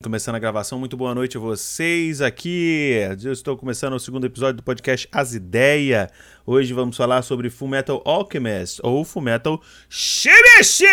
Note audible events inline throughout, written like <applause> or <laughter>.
Começando a gravação, muito boa noite a vocês aqui. Eu estou começando o segundo episódio do podcast As Ideias. Hoje vamos falar sobre Fullmetal Alchemist ou Fullmetal Shimishi!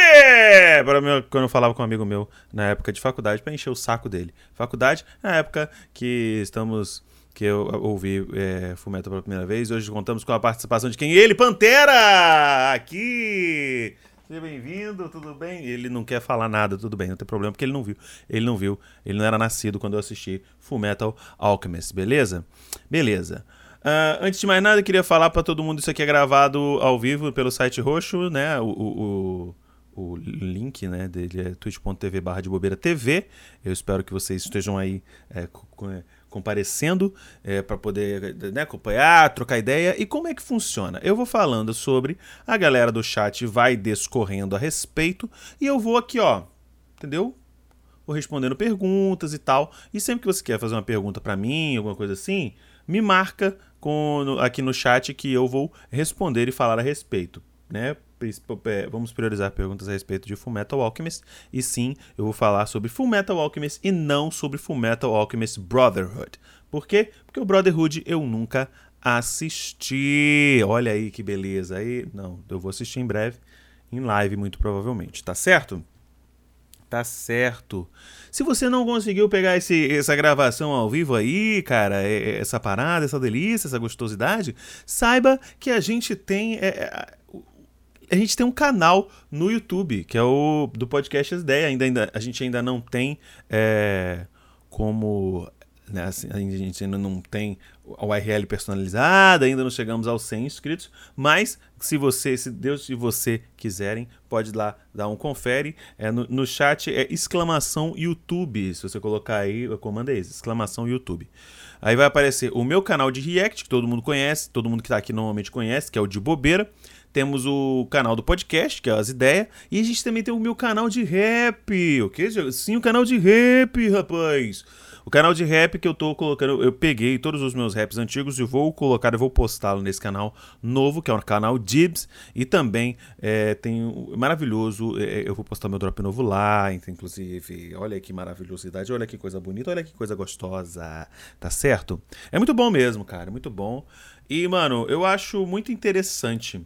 Para mim, quando eu falava com um amigo meu na época de faculdade para encher o saco dele. Faculdade, na época que estamos que eu ouvi é, Fullmetal pela primeira vez. Hoje contamos com a participação de quem? Ele, Pantera! Aqui! Seja bem-vindo, tudo bem? Ele não quer falar nada, tudo bem, não tem problema, porque ele não viu. Ele não viu, ele não era nascido quando eu assisti Full Metal Alchemist, beleza? Beleza. Uh, antes de mais nada, eu queria falar para todo mundo: isso aqui é gravado ao vivo pelo site roxo, né? O, o, o, o link né, dele é twitch.tv barra de bobeira TV. Eu espero que vocês estejam aí é, com, comparecendo é, para poder né, acompanhar, trocar ideia. E como é que funciona? Eu vou falando sobre, a galera do chat vai discorrendo a respeito e eu vou aqui, ó, entendeu? Vou respondendo perguntas e tal. E sempre que você quer fazer uma pergunta para mim, alguma coisa assim, me marca com, aqui no chat que eu vou responder e falar a respeito, né? É, vamos priorizar perguntas a respeito de Fullmetal Alchemist. E sim, eu vou falar sobre Fullmetal Alchemist e não sobre Fullmetal Alchemist Brotherhood. Por quê? Porque o Brotherhood eu nunca assisti. Olha aí que beleza. Aí, não, eu vou assistir em breve, em live muito provavelmente, tá certo? Tá certo. Se você não conseguiu pegar esse, essa gravação ao vivo aí, cara, essa parada, essa delícia, essa gostosidade, saiba que a gente tem. É, a gente tem um canal no YouTube, que é o do podcast As Ideias. Ainda, ainda, a gente ainda não tem é, como. Né, assim, a gente ainda não tem a URL personalizada, ainda não chegamos aos 100 inscritos, mas se você, se Deus e você quiserem, pode lá dar um confere. É, no, no chat é exclamação YouTube. Se você colocar aí, o comando é esse, exclamação YouTube. Aí vai aparecer o meu canal de React, que todo mundo conhece, todo mundo que está aqui normalmente conhece, que é o de bobeira. Temos o canal do podcast, que é as ideias. E a gente também tem o meu canal de rap. O que? Sim, o canal de rap, rapaz. O canal de rap que eu tô colocando, eu peguei todos os meus raps antigos e vou colocar, eu vou postá-lo nesse canal novo, que é o canal Dibs. E também é, tem um maravilhoso, é, eu vou postar meu drop novo lá, inclusive. Olha que maravilhosidade, olha que coisa bonita, olha que coisa gostosa. Tá certo? É muito bom mesmo, cara, muito bom. E, mano, eu acho muito interessante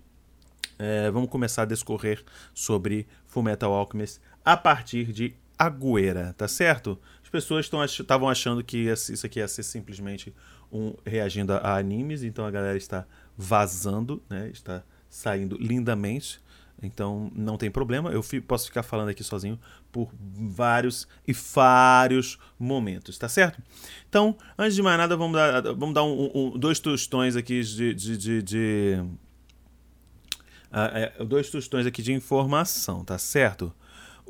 é, vamos começar a discorrer sobre Fullmetal Alchemist a partir de Agueira, tá certo? As pessoas estavam achando que isso aqui ia ser simplesmente um reagindo a animes, então a galera está vazando, né? Está saindo lindamente. Então não tem problema, eu posso ficar falando aqui sozinho por vários e vários momentos, tá certo? Então, antes de mais nada, vamos dar, vamos dar um, um, dois tostões aqui de, de, de, de uh, dois tostões aqui de informação, tá certo?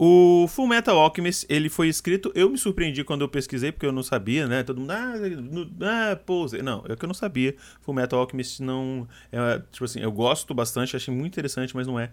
O Full Metal Alchemist, ele foi escrito, eu me surpreendi quando eu pesquisei, porque eu não sabia, né? Todo mundo, ah, ah pose. Não, é que eu não sabia. Full Metal Alchemist não, é, tipo assim, eu gosto bastante, achei muito interessante, mas não é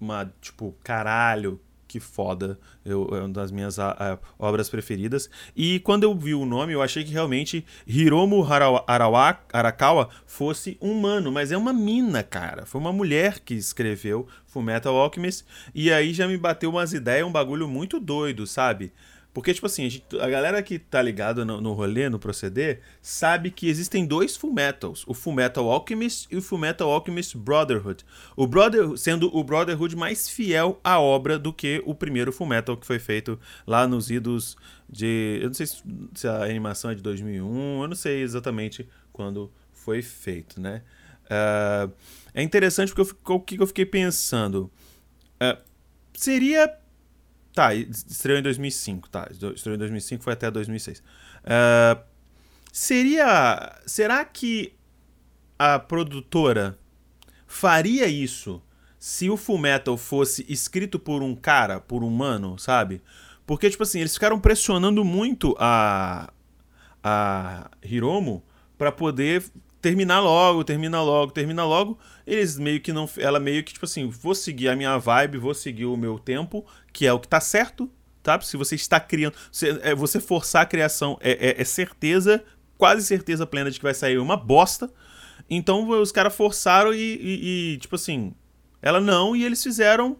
uma, tipo, caralho, que foda. Eu, é uma das minhas a, a, obras preferidas. E quando eu vi o nome, eu achei que realmente Hiromu Harawa, Arawa, Arakawa fosse humano, mas é uma mina, cara. Foi uma mulher que escreveu Fullmetal Alchemist. E aí já me bateu umas ideias, um bagulho muito doido, sabe? Porque, tipo assim, a, gente, a galera que tá ligada no, no rolê, no proceder, sabe que existem dois Fullmetals. O Fullmetal Alchemist e o Fullmetal Alchemist Brotherhood. O Brother, sendo o Brotherhood mais fiel à obra do que o primeiro Fullmetal que foi feito lá nos idos de... Eu não sei se a animação é de 2001, eu não sei exatamente quando foi feito, né? Uh, é interessante porque o que eu fiquei pensando. Uh, seria Tá, estreou em 2005, tá. Estreou em 2005, foi até 2006. Uh, é, seria. Será que a produtora faria isso se o Full Metal fosse escrito por um cara, por um humano, sabe? Porque, tipo assim, eles ficaram pressionando muito a. a Hiromo para poder terminar logo, termina logo, termina logo. Eles meio que não. Ela meio que, tipo assim, vou seguir a minha vibe, vou seguir o meu tempo, que é o que tá certo, tá? Se você está criando. Você, é, você forçar a criação é, é, é, certeza, quase certeza plena de que vai sair uma bosta. Então os caras forçaram e, e, e, tipo assim. Ela não, e eles fizeram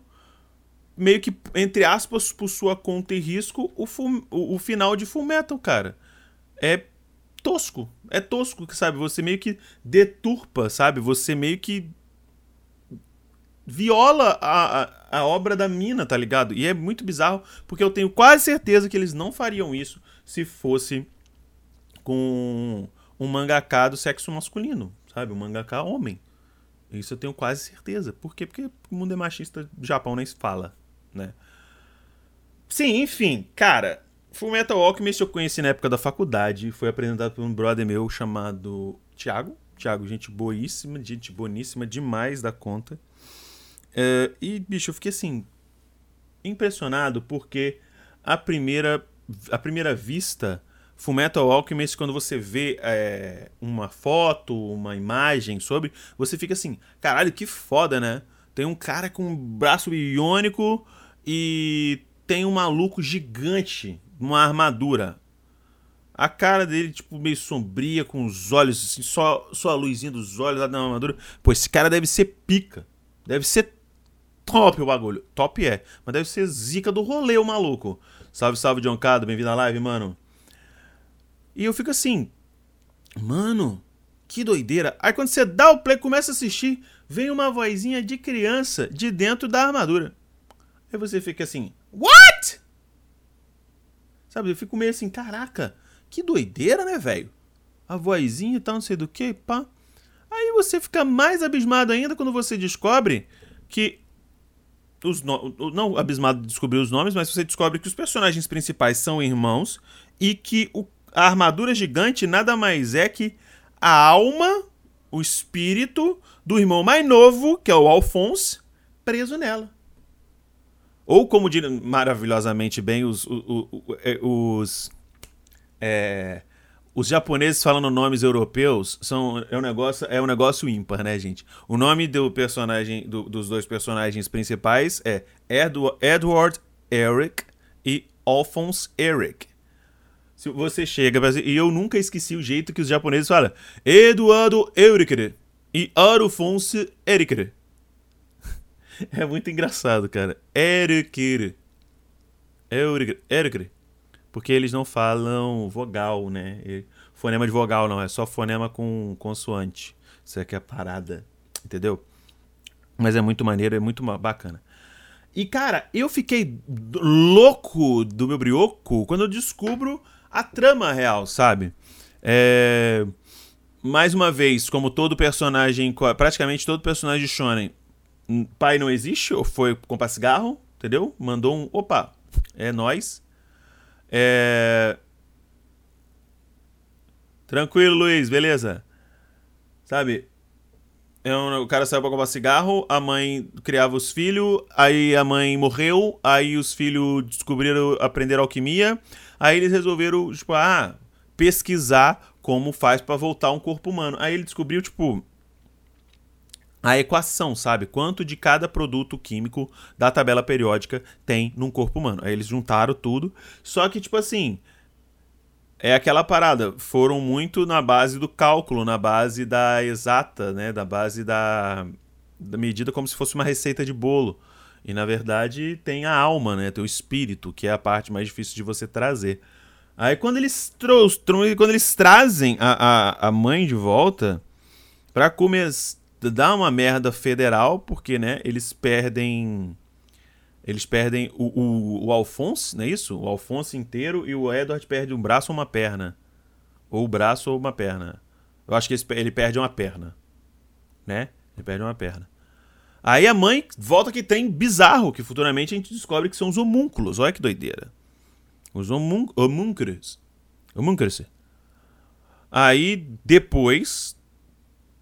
meio que, entre aspas, por sua conta e risco, o, o, o final de Fullmetal, cara. É tosco. É tosco, sabe? Você meio que deturpa, sabe? Você meio que viola a, a, a, obra da mina, tá ligado? E é muito bizarro, porque eu tenho quase certeza que eles não fariam isso se fosse com um mangaká do sexo masculino, sabe? Um mangaká homem. Isso eu tenho quase certeza. Por quê? Porque o mundo é machista, o Japão nem se fala, né? Sim, enfim, cara, Fullmetal Alchemist eu conheci na época da faculdade, foi apresentado por um brother meu chamado Thiago. Thiago, gente boíssima, gente boníssima demais da conta. Uh, e, bicho, eu fiquei assim, impressionado porque a primeira, a primeira vista, Fullmetal Alchemist, quando você vê é, uma foto, uma imagem sobre, você fica assim, caralho, que foda, né? Tem um cara com um braço iônico e tem um maluco gigante, uma armadura. A cara dele, tipo, meio sombria, com os olhos, assim, só, só a luzinha dos olhos lá na armadura. Pô, esse cara deve ser pica. Deve ser top o bagulho. Top é. Mas deve ser zica do rolê, o maluco. Salve, salve, John Cado. Bem-vindo à live, mano. E eu fico assim. Mano, que doideira. Aí quando você dá o play, começa a assistir, vem uma vozinha de criança de dentro da armadura. Aí você fica assim. What? Sabe, eu fico meio assim, caraca, que doideira, né, velho? A vozinha e tal, não sei do que, pá. Aí você fica mais abismado ainda quando você descobre que os no... não abismado de descobrir os nomes, mas você descobre que os personagens principais são irmãos e que o... a armadura gigante nada mais é que a alma, o espírito do irmão mais novo, que é o Alphonse, preso nela. Ou como diriam maravilhosamente bem os, os, é, os, é, os japoneses falando nomes europeus são é um negócio é um negócio ímpar, né, gente? O nome do personagem do, dos dois personagens principais é Edward, Edward Eric e Alphonse Eric. Se você chega e eu nunca esqueci o jeito que os japoneses falam Eduardo Eric e Alphonse Eric. É muito engraçado, cara. Eric. Eric. Porque eles não falam vogal, né? Fonema de vogal não, é só fonema com consoante. Isso aqui é a parada, entendeu? Mas é muito maneiro, é muito bacana. E, cara, eu fiquei louco do meu brioco quando eu descubro a trama real, sabe? É... Mais uma vez, como todo personagem, praticamente todo personagem de Shonen, pai não existe, ou foi comprar cigarro, entendeu? Mandou um, opa, é nós. É... Tranquilo, Luiz, beleza? Sabe? É um, o cara saiu pra comprar cigarro, a mãe criava os filhos, aí a mãe morreu, aí os filhos descobriram, aprenderam alquimia, aí eles resolveram, tipo, ah, pesquisar como faz para voltar um corpo humano. Aí ele descobriu, tipo, a equação, sabe? Quanto de cada produto químico da tabela periódica tem num corpo humano. Aí eles juntaram tudo. Só que, tipo assim. É aquela parada. Foram muito na base do cálculo, na base da exata, né? Da base da, da medida como se fosse uma receita de bolo. E na verdade tem a alma, né? Tem o espírito, que é a parte mais difícil de você trazer. Aí quando eles, quando eles trazem a, a, a mãe de volta, para começar dá uma merda federal, porque, né, eles perdem. Eles perdem o, o, o Alphonse, não é isso? O Alphonse inteiro e o Edward perde um braço ou uma perna. Ou o braço ou uma perna. Eu acho que ele perde uma perna. Né? Ele perde uma perna. Aí a mãe volta que tem bizarro, que futuramente a gente descobre que são os homúnculos. Olha que doideira. Os homúnculos. Homúnculos. Aí depois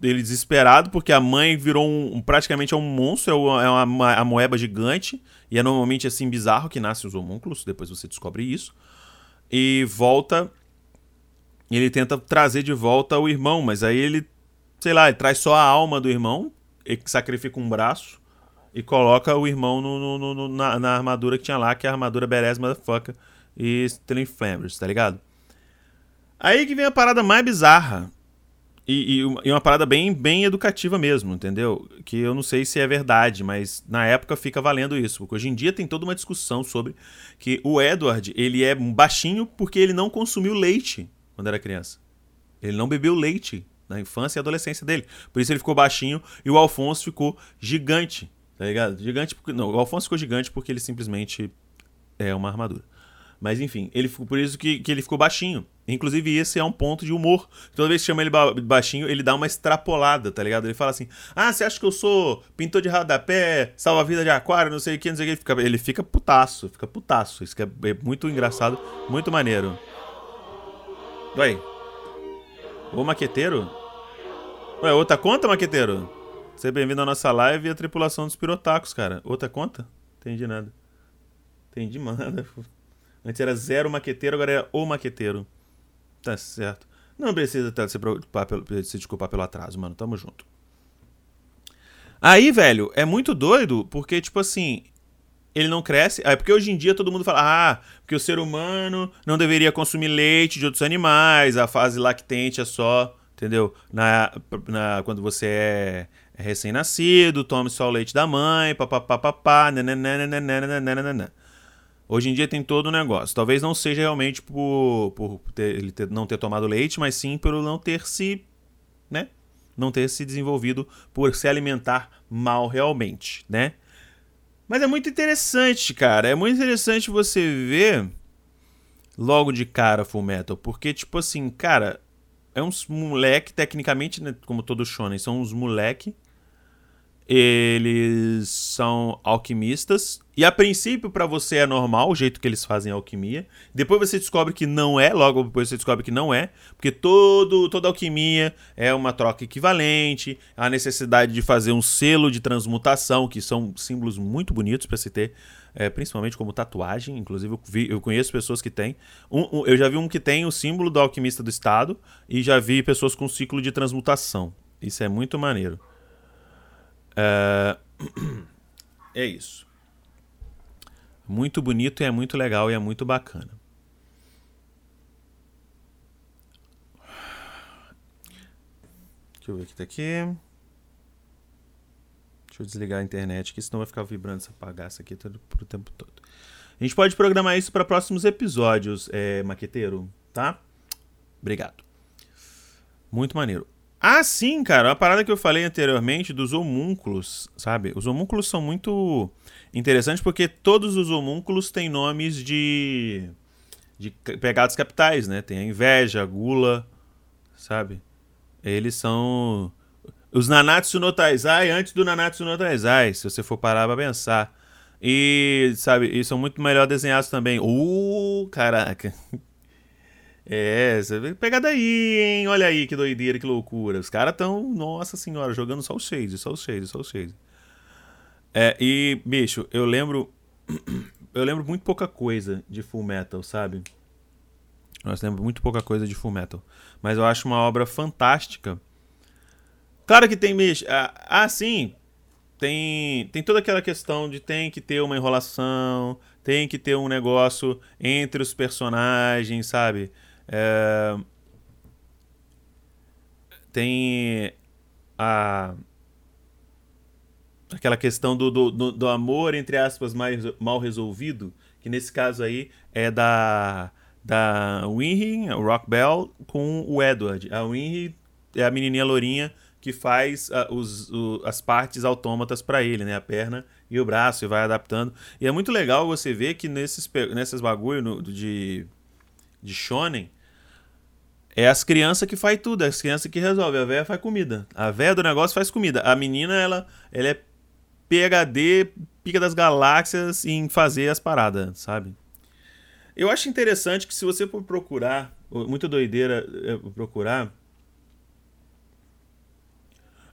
ele desesperado porque a mãe virou um, praticamente é um monstro, é uma, é uma a moeba gigante e é normalmente assim bizarro que nascem os homúnculos, depois você descobre isso. E volta ele tenta trazer de volta o irmão, mas aí ele, sei lá, ele traz só a alma do irmão, ele sacrifica um braço e coloca o irmão no, no, no, na, na, armadura que tinha lá, que é a armadura Beres Motherfucker e Stealing Flammers, tá ligado? Aí que vem a parada mais bizarra e, e, uma, parada bem, bem educativa mesmo, entendeu? Que eu não sei se é verdade, mas na época fica valendo isso. Porque hoje em dia tem toda uma discussão sobre que o Edward, ele é baixinho porque ele não consumiu leite quando era criança. Ele não bebeu leite na infância e adolescência dele. Por isso ele ficou baixinho e o Alfonso ficou gigante, tá ligado? Gigante porque... Não, o Alfonso ficou gigante porque ele simplesmente é uma armadura. Mas enfim, ele por isso que, que ele ficou baixinho. Inclusive, esse é um ponto de humor. Toda vez que chama ele baixinho, ele dá uma extrapolada, tá ligado? Ele fala assim: Ah, você acha que eu sou pintor de rodapé, salva-vida de aquário, não sei o que, não sei o que. Ele fica, ele fica putaço, fica putaço. Isso é, é muito engraçado, muito maneiro. Ué. Ô maqueteiro? Ué, outra conta, maqueteiro? Seja bem-vindo à nossa live e à tripulação dos pirotacos, cara. Outra conta? Entendi nada. Entendi <laughs> nada. Antes era zero maqueteiro, agora é o maqueteiro. Tá certo. Não precisa se, preocupar pelo, se desculpar pelo atraso, mano. Tamo junto. Aí, velho, é muito doido, porque, tipo assim, ele não cresce. É porque hoje em dia todo mundo fala, ah, porque o ser humano não deveria consumir leite de outros animais, a fase lactente é só, entendeu? Na, na, quando você é, recém-nascido, tome só o leite da mãe, papapá, nananana. Hoje em dia tem todo o negócio. Talvez não seja realmente por, por ter, ele ter, não ter tomado leite, mas sim por não ter se. né? Não ter se desenvolvido por se alimentar mal realmente, né? Mas é muito interessante, cara. É muito interessante você ver logo de cara Full Metal. Porque, tipo assim, cara, é uns moleque, tecnicamente, né, como todo shonen, são uns moleque eles são alquimistas. E a princípio, para você é normal o jeito que eles fazem alquimia. Depois você descobre que não é, logo depois você descobre que não é. Porque todo, toda alquimia é uma troca equivalente. A necessidade de fazer um selo de transmutação, que são símbolos muito bonitos para se ter. É, principalmente como tatuagem. Inclusive, eu, vi, eu conheço pessoas que têm. Um, um, eu já vi um que tem o símbolo do alquimista do Estado. E já vi pessoas com ciclo de transmutação. Isso é muito maneiro. É... <clears throat> é isso. Muito bonito e é muito legal e é muito bacana. Deixa eu ver o que tá aqui. Deixa eu desligar a internet aqui, senão vai ficar vibrando essa bagaça aqui todo, pro tempo todo. A gente pode programar isso para próximos episódios, é, maqueteiro, tá? Obrigado. Muito maneiro. Ah, sim, cara. A parada que eu falei anteriormente dos homúnculos, sabe? Os homúnculos são muito interessantes porque todos os homúnculos têm nomes de, de pegados capitais, né? Tem a inveja, a gula, sabe? Eles são os Nanatsu no Taizai antes do Nanatsu no Taizai, se você for parar pra pensar. E, sabe, e são muito melhor desenhados também. Uh, caraca. É, você vê pegada aí, hein? Olha aí que doideira, que loucura. Os caras tão, nossa senhora, jogando só o shade, só o shade, só o shade. É, e, bicho, eu lembro. <clears throat> Eu lembro muito pouca coisa de Full Metal, sabe? Eu lembro muito pouca coisa de Full Metal. Mas eu acho uma obra fantástica. Claro que tem, bicho. Ah, ah, sim. Tem, tem toda aquela questão de tem que ter uma enrolação, tem que ter um negócio entre os personagens, sabe? É... Tem a aquela questão do, do, do, amor, entre aspas, mais, mal resolvido, que nesse caso aí é da, da Winry, Rock Bell, com o Edward. A Winry é a menininha lourinha que faz uh, os, uh, as partes autômatas para ele, né? A perna e o braço, e vai adaptando. E é muito legal você ver que nesses, nesses bagulho no, de, de shonen, é as crianças que faz tudo, é as crianças que resolvem. A véia faz comida. A véia do negócio faz comida. A menina, ela, ela é PHD, pica das galáxias em fazer as paradas, sabe? Eu acho interessante que se você for procurar, muito doideira é, procurar.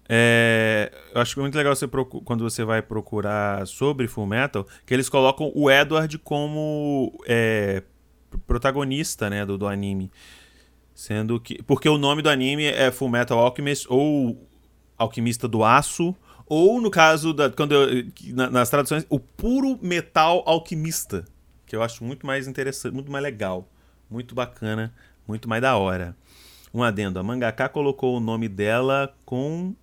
É, eu acho muito legal você quando você vai procurar sobre Full Metal, que eles colocam o Edward como é, protagonista né, do, do anime. Sendo que. Porque o nome do anime é Full Metal Alchemist ou Alquimista do Aço. Ou no caso da. Quando eu, nas traduções, o puro metal alquimista. Que eu acho muito mais interessante, muito mais legal. Muito bacana, muito mais da hora. Um adendo. A mangaka colocou o nome dela com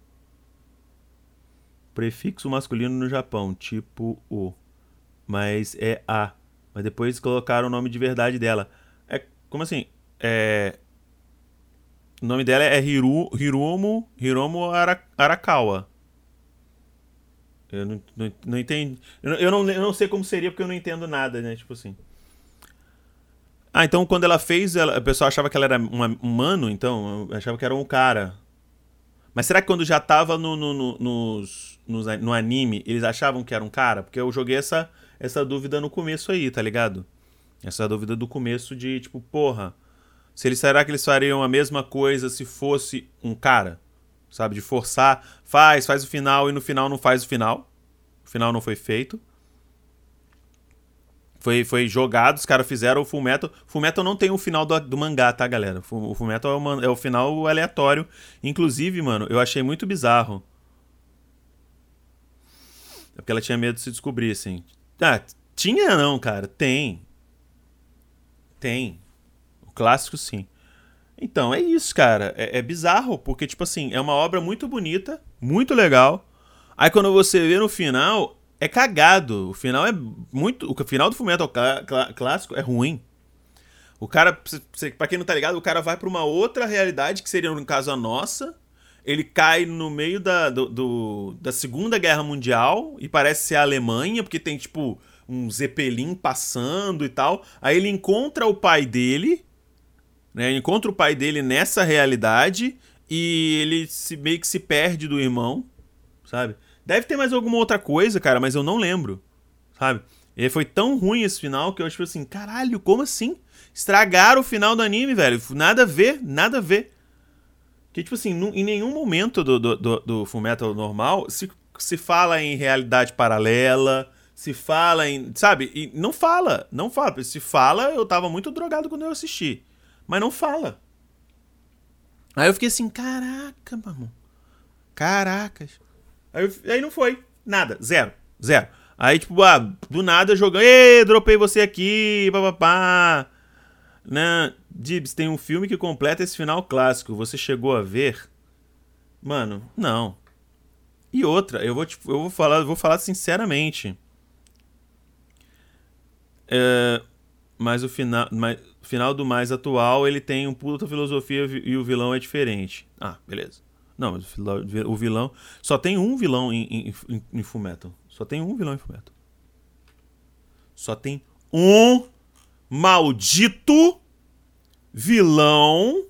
prefixo masculino no Japão, tipo o. Mas é a. Mas depois colocaram o nome de verdade dela. É como assim? É o nome dela é Hiru, Hiromo, Hiromo Arakawa. Eu não, não, não entendo. Eu, eu, não, eu não sei como seria porque eu não entendo nada, né? Tipo assim. Ah, então quando ela fez, ela, o pessoal achava que ela era um humano, então achava que era um cara. Mas será que quando já tava no, no, no, nos, nos, no anime, eles achavam que era um cara? Porque eu joguei essa, essa dúvida no começo aí, tá ligado? Essa dúvida do começo de, tipo, porra, se eles será que eles fariam a mesma coisa se fosse um cara? Sabe, de forçar, faz, faz o final e no final não faz o final. O final não foi feito. Foi, foi jogado, os caras fizeram o Full Metal. Full Metal não tem o final do, do mangá, tá, galera? O Full Metal é o, é o final aleatório. Inclusive, mano, eu achei muito bizarro. É porque ela tinha medo de se descobrir, assim. Ah, tinha não, cara. Tem. Tem. Clássico, sim. Então, é isso, cara. É, é bizarro, porque, tipo assim, é uma obra muito bonita, muito legal. Aí quando você vê no final, é cagado. O final é muito. O final do Fullmetal clá, clá, clássico é ruim. O cara, pra quem não tá ligado, o cara vai pra uma outra realidade, que seria, no caso, a nossa. Ele cai no meio da, do, do, da Segunda Guerra Mundial e parece ser a Alemanha, porque tem, tipo, um Zeppelin passando e tal. Aí ele encontra o pai dele, né? Encontra o pai dele nessa realidade e ele se, meio que se perde do irmão, sabe? Deve ter mais alguma outra coisa, cara, mas eu não lembro. Sabe? E foi tão ruim esse final que eu tipo assim, caralho, como assim? Estragaram o final do anime, velho. Nada a ver, nada a ver. Que, tipo assim, em nenhum momento do, do, do, do Fullmetal normal se, se fala em realidade paralela, se fala em. Sabe? E não fala, não fala. Se fala, eu tava muito drogado quando eu assisti. Mas não fala. Aí eu fiquei assim, caraca, mano. Caracas. Aí, aí não foi. Nada. Zero. Zero. Aí, tipo, ah, do nada jogando. Ê, dropei você aqui, papapá. Né? Dibs, tem um filme que completa esse final clássico. Você chegou a ver? Mano, não. E outra, eu vou, tipo, eu vou falar, vou falar sinceramente. É, mas o final, mas, final do mais atual, ele tem um puta filosofia e o vilão é diferente. Ah, beleza. Não, mas o vilão. Só tem um vilão em, em, em. Só tem um vilão em Fullmetal. Só tem um maldito vilão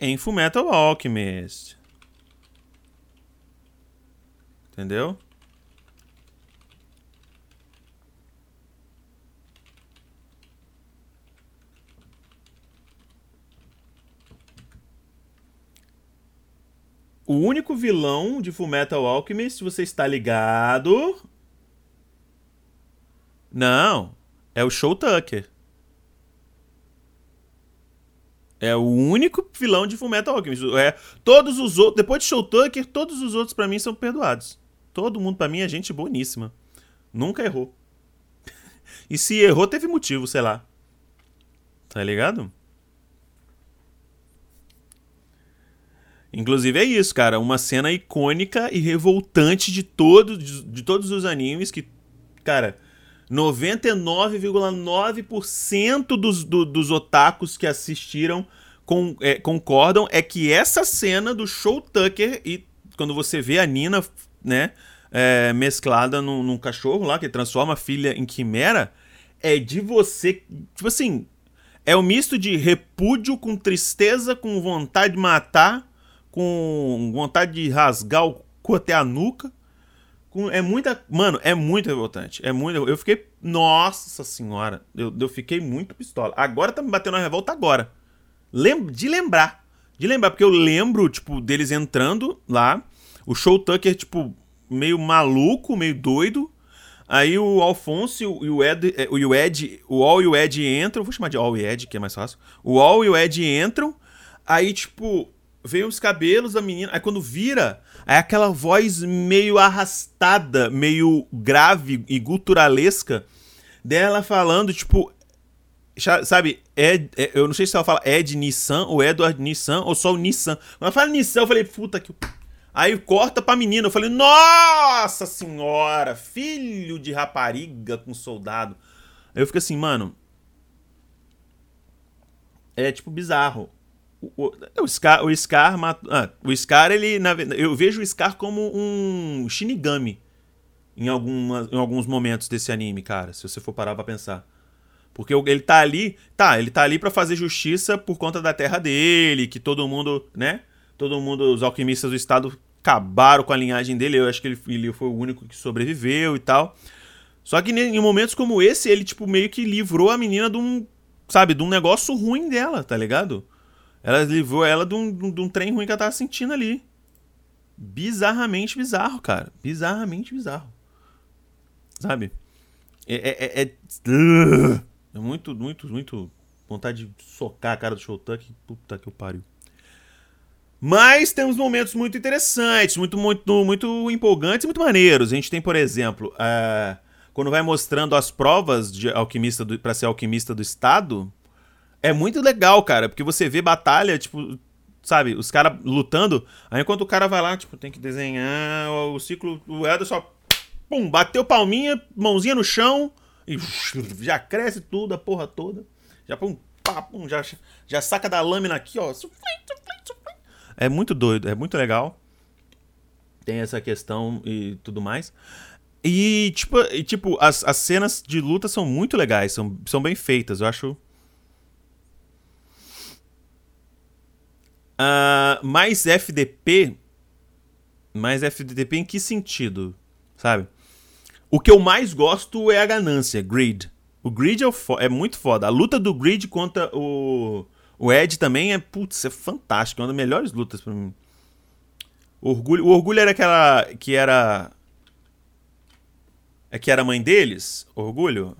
em Fullmetal Alchemist. Entendeu? O único vilão de Fullmetal Alchemist, você está ligado? Não, é o Show Tucker. É o único vilão de Fullmetal Alchemist. É, todos os outros, depois de Show Tucker, todos os outros para mim são perdoados. Todo mundo para mim é gente boníssima. Nunca errou. <laughs> e se errou, teve motivo, sei lá. Tá ligado? Inclusive é isso, cara, uma cena icônica e revoltante de, todo, de, de todos os animes que, cara, 99,9% dos, do, dos otakus que assistiram com, é, concordam é que essa cena do Show Tucker e quando você vê a Nina, né, é, mesclada num, num, cachorro lá que transforma a filha em quimera, é de você, tipo assim, é um misto de repúdio com tristeza, com vontade de matar com vontade de rasgar o cu até a nuca. Com, é muita. Mano, é muito revoltante. É muito. Eu fiquei. Nossa senhora. Eu, eu fiquei muito pistola. Agora tá me batendo a revolta agora. Lem, de lembrar. De lembrar, porque eu lembro, tipo, deles entrando lá. O Show Tucker, tipo, meio maluco, meio doido. Aí o Alfonso e o Ed, é, o Ed, o All e o Ed entram. Vou chamar de All e Ed, que é mais fácil. O All e o Ed entram. Aí, tipo, veio os cabelos da menina. Aí quando vira, é aquela voz meio arrastada, meio grave e guturalesca dela falando, tipo. sabe, Ed, é, eu não sei se ela fala Ed Nissan ou Edward Nissan ou só o Nissan. Quando ela fala Nissan, eu falei, puta que. Aí corta pra menina, eu falei, nossa senhora, filho de rapariga com soldado. Aí eu fico assim, mano. É tipo bizarro. O, o, Scar, o Scar, ah, o Scar ele, na, eu vejo o Scar como um Shinigami em, alguma, em alguns momentos desse anime, cara, se você for parar pra pensar. Porque ele tá ali, tá, ele tá ali para fazer justiça por conta da terra dele, que todo mundo, né? Todo mundo, os alquimistas do estado acabaram com a linhagem dele. Eu acho que ele, ele foi o único que sobreviveu e tal. Só que em momentos como esse, ele, tipo, meio que livrou a menina de um, sabe, de um negócio ruim dela, tá ligado? Ela livrou ela de um, de um trem ruim que ela tava sentindo ali. Bizarramente bizarro, cara. Bizarramente bizarro. Sabe? É. é, é, é... <sniffs> É muito, muito, muito vontade de socar a cara do Showtuck. Puta que eu pariu. Mas temos momentos muito interessantes, muito, muito, muito empolgantes e muito maneiros. A gente tem, por exemplo, uh, quando vai mostrando as provas de alquimista para ser alquimista do estado, é muito legal, cara, porque você vê batalha, tipo, sabe, os caras lutando, aí enquanto o cara vai lá, tipo, tem que desenhar o ciclo, o Eder só pum, bateu palminha, mãozinha no chão, e <laughs> já cresce tudo, a porra toda. Já pum, pá, pum, já, já saca da lâmina aqui, ó. É muito doido, é muito legal. Tem essa questão e tudo mais. E, tipo, e, tipo as, as cenas de luta são muito legais, são, são bem feitas, eu acho. Uh, mais FDP. Mais FDP em que sentido? Sabe? O que eu mais gosto é a ganância, Greed. O Greed é, o é muito foda. A luta do Greed contra o, o Ed também é, putz, é fantástico. É uma das melhores lutas pra mim. O Orgulho, o Orgulho era aquela que era... É que era a mãe deles? Orgulho?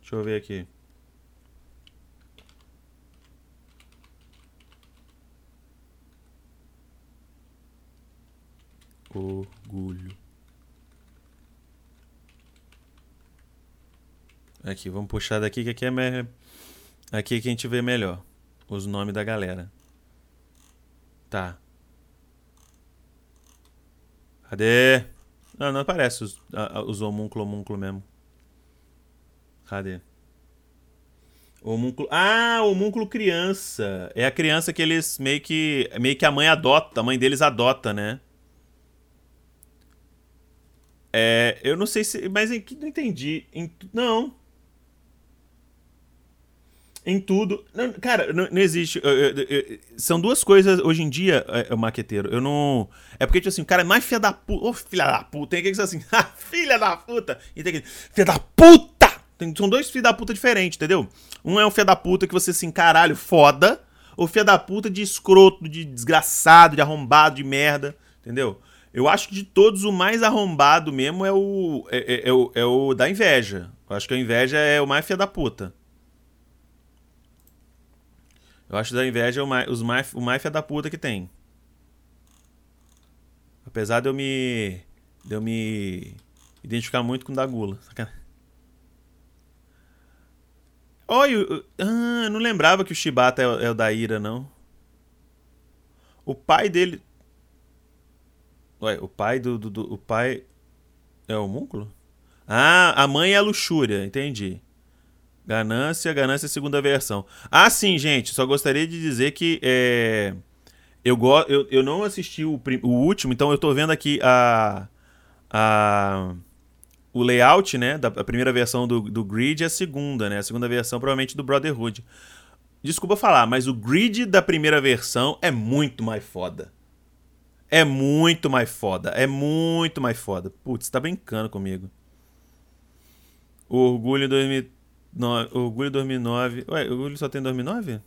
Deixa eu ver aqui. Orgulho. Aqui, vamos puxar daqui que aqui é me... aqui que a gente vê melhor os nomes da galera. Tá. Cadê? Não, não aparece os, os homúnculo homúnculo mesmo. Cadê? Homúnculo. Ah, homúnculo criança. É a criança que eles meio que. Meio que a mãe adota. A mãe deles adota, né? É. Eu não sei se. Mas não entendi. Não em tudo. Não, cara, não, não existe. Eu, eu, eu, são duas coisas hoje em dia, é, é, maqueteiro. Eu não. É porque, tipo assim, o cara é mais filha da puta. Ô, oh, filha da puta. Tem aquele que assim, <laughs> ah, filha da puta. E tem aquele, filha da puta! Tem, são dois filhos da puta diferentes, entendeu? Um é um filho da puta que você assim, caralho, foda. Ou filho da puta de escroto, de desgraçado, de arrombado, de merda, entendeu? Eu acho que de todos o mais arrombado mesmo é o. É, é, é o, é o da inveja. Eu acho que a inveja é o mais filho da puta. Eu acho da inveja o mais, os mais, o mais da puta que tem. Apesar de eu me. de eu me identificar muito com o da gula. Oi, ah, não lembrava que o Shibata é, é o da Ira, não. O pai dele. Ué, o pai do, do, do, O pai. É o múnculo? Ah, a mãe é a luxúria, entendi. Ganância, Ganância segunda versão. Ah, sim, gente, só gostaria de dizer que é, eu, go, eu, eu não assisti o, o último, então eu tô vendo aqui a, a o layout, né, da a primeira versão do, do Grid e a segunda, né, a segunda versão provavelmente do Brotherhood. Desculpa falar, mas o Grid da primeira versão é muito mais foda. É muito mais foda, é muito mais foda. Putz, tá brincando comigo. O Orgulho 2000 no, Orgulho 2009. Ué, Orgulho só tem 2009?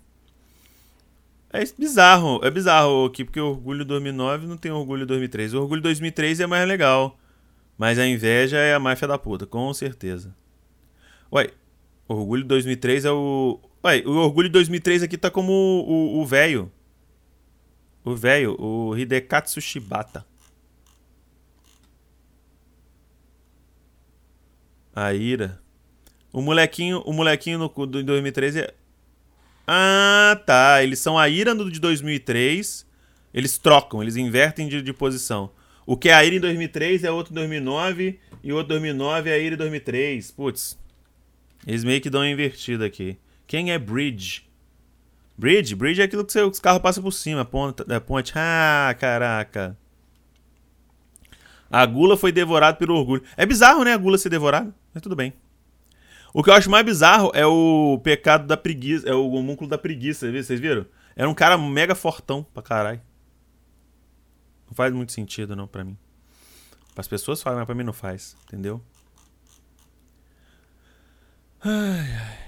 É bizarro, é bizarro aqui, porque o Orgulho 2009 não tem Orgulho 2003. O Orgulho 2003 é mais legal. Mas a inveja é a máfia da puta, com certeza. Ué, Orgulho 2003 é o. Ué, o Orgulho 2003 aqui tá como o velho. O velho, o, o Hidekatsu Shibata. A ira. O molequinho, o molequinho no, do, em 2013 é... Ah, tá. Eles são a Ira de 2003. Eles trocam, eles invertem de, de posição. O que é a Ira em 2003 é outro em 2009 e outro 2009 é a Ira em 2003. Putz. Eles meio que dão uma invertida aqui. Quem é Bridge? Bridge? Bridge é aquilo que os carros passam por cima, ponta, da ponte. Ah, caraca. A gula foi devorada pelo orgulho. É bizarro, né, a gula ser devorada? Mas tudo bem. O que eu acho mais bizarro é o pecado da preguiça. É o homúnculo da preguiça, vocês viram? Era um cara mega fortão pra caralho. Não faz muito sentido, não, pra mim. Para as pessoas faz, mas pra mim não faz, entendeu? Ai, ai.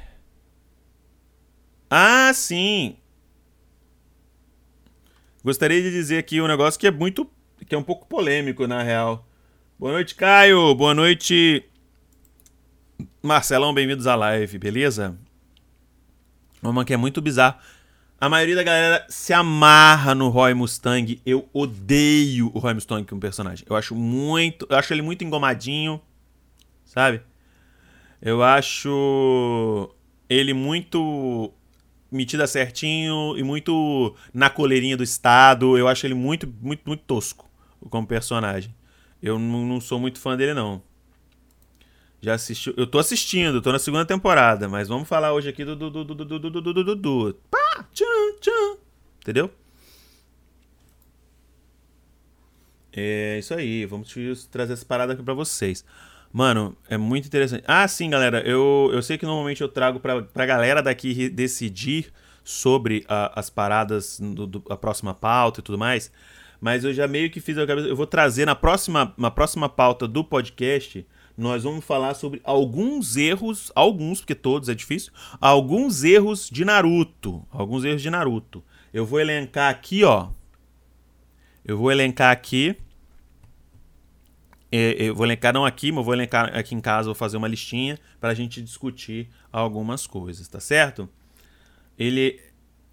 Ah, sim! Gostaria de dizer aqui um negócio que é muito. que é um pouco polêmico, na real. Boa noite, Caio! Boa noite, Marcelão, bem-vindos à live, beleza? Uma que é muito bizarro. A maioria da galera se amarra no Roy Mustang. Eu odeio o Roy Mustang como personagem. Eu acho muito. Eu acho ele muito engomadinho. Sabe? Eu acho ele muito metida certinho e muito na coleirinha do Estado. Eu acho ele muito, muito, muito tosco como personagem. Eu não sou muito fã dele, não. Já assistiu. Eu tô assistindo, tô na segunda temporada, mas vamos falar hoje aqui do Dudu. Do, do, do, do, do, do, do, do. Pá, tchan, tchan. Entendeu? É isso aí. Vamos trazer essa parada aqui pra vocês. Mano, é muito interessante. Ah, sim, galera, eu, eu sei que normalmente eu trago pra, pra galera daqui decidir sobre a, as paradas, do, do, a próxima pauta e tudo mais, mas eu já meio que fiz a cabeça. Eu vou trazer na próxima, na próxima pauta do podcast nós vamos falar sobre alguns erros, alguns, porque todos é difícil, alguns erros de Naruto. Alguns erros de Naruto. Eu vou elencar aqui, ó. Eu vou elencar aqui. É, eu vou elencar não aqui, mas vou elencar aqui em casa, vou fazer uma listinha para a gente discutir algumas coisas, tá certo? Ele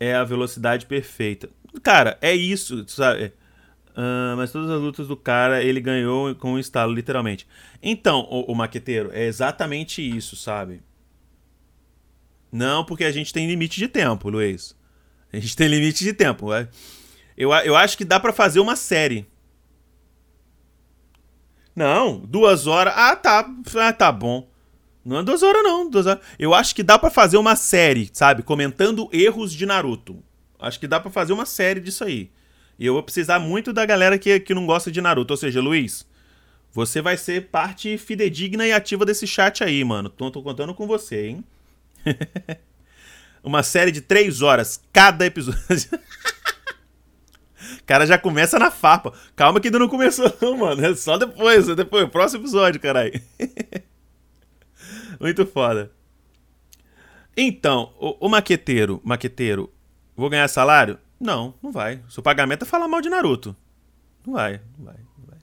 é a velocidade perfeita. Cara, é isso, sabe? Uh, mas todas as lutas do cara ele ganhou com um estalo, literalmente. Então, o, o maqueteiro, é exatamente isso, sabe? Não, porque a gente tem limite de tempo, Luiz. A gente tem limite de tempo. É. Eu, eu acho que dá para fazer uma série. Não, duas horas. Ah, tá. Ah, tá bom. Não é duas horas, não. Duas horas. Eu acho que dá para fazer uma série, sabe? Comentando erros de Naruto. Acho que dá para fazer uma série disso aí. E eu vou precisar muito da galera que, que não gosta de Naruto. Ou seja, Luiz, você vai ser parte fidedigna e ativa desse chat aí, mano. Tô, tô contando com você, hein? <laughs> Uma série de três horas cada episódio. <laughs> Cara já começa na farpa. Calma que ainda não começou, não, mano. É só depois, é depois. Próximo episódio, caralho. <laughs> Muito foda. Então, o, o maqueteiro, maqueteiro, vou ganhar salário? Não, não vai. Seu pagamento é falar mal de Naruto. Não vai, não vai, não vai.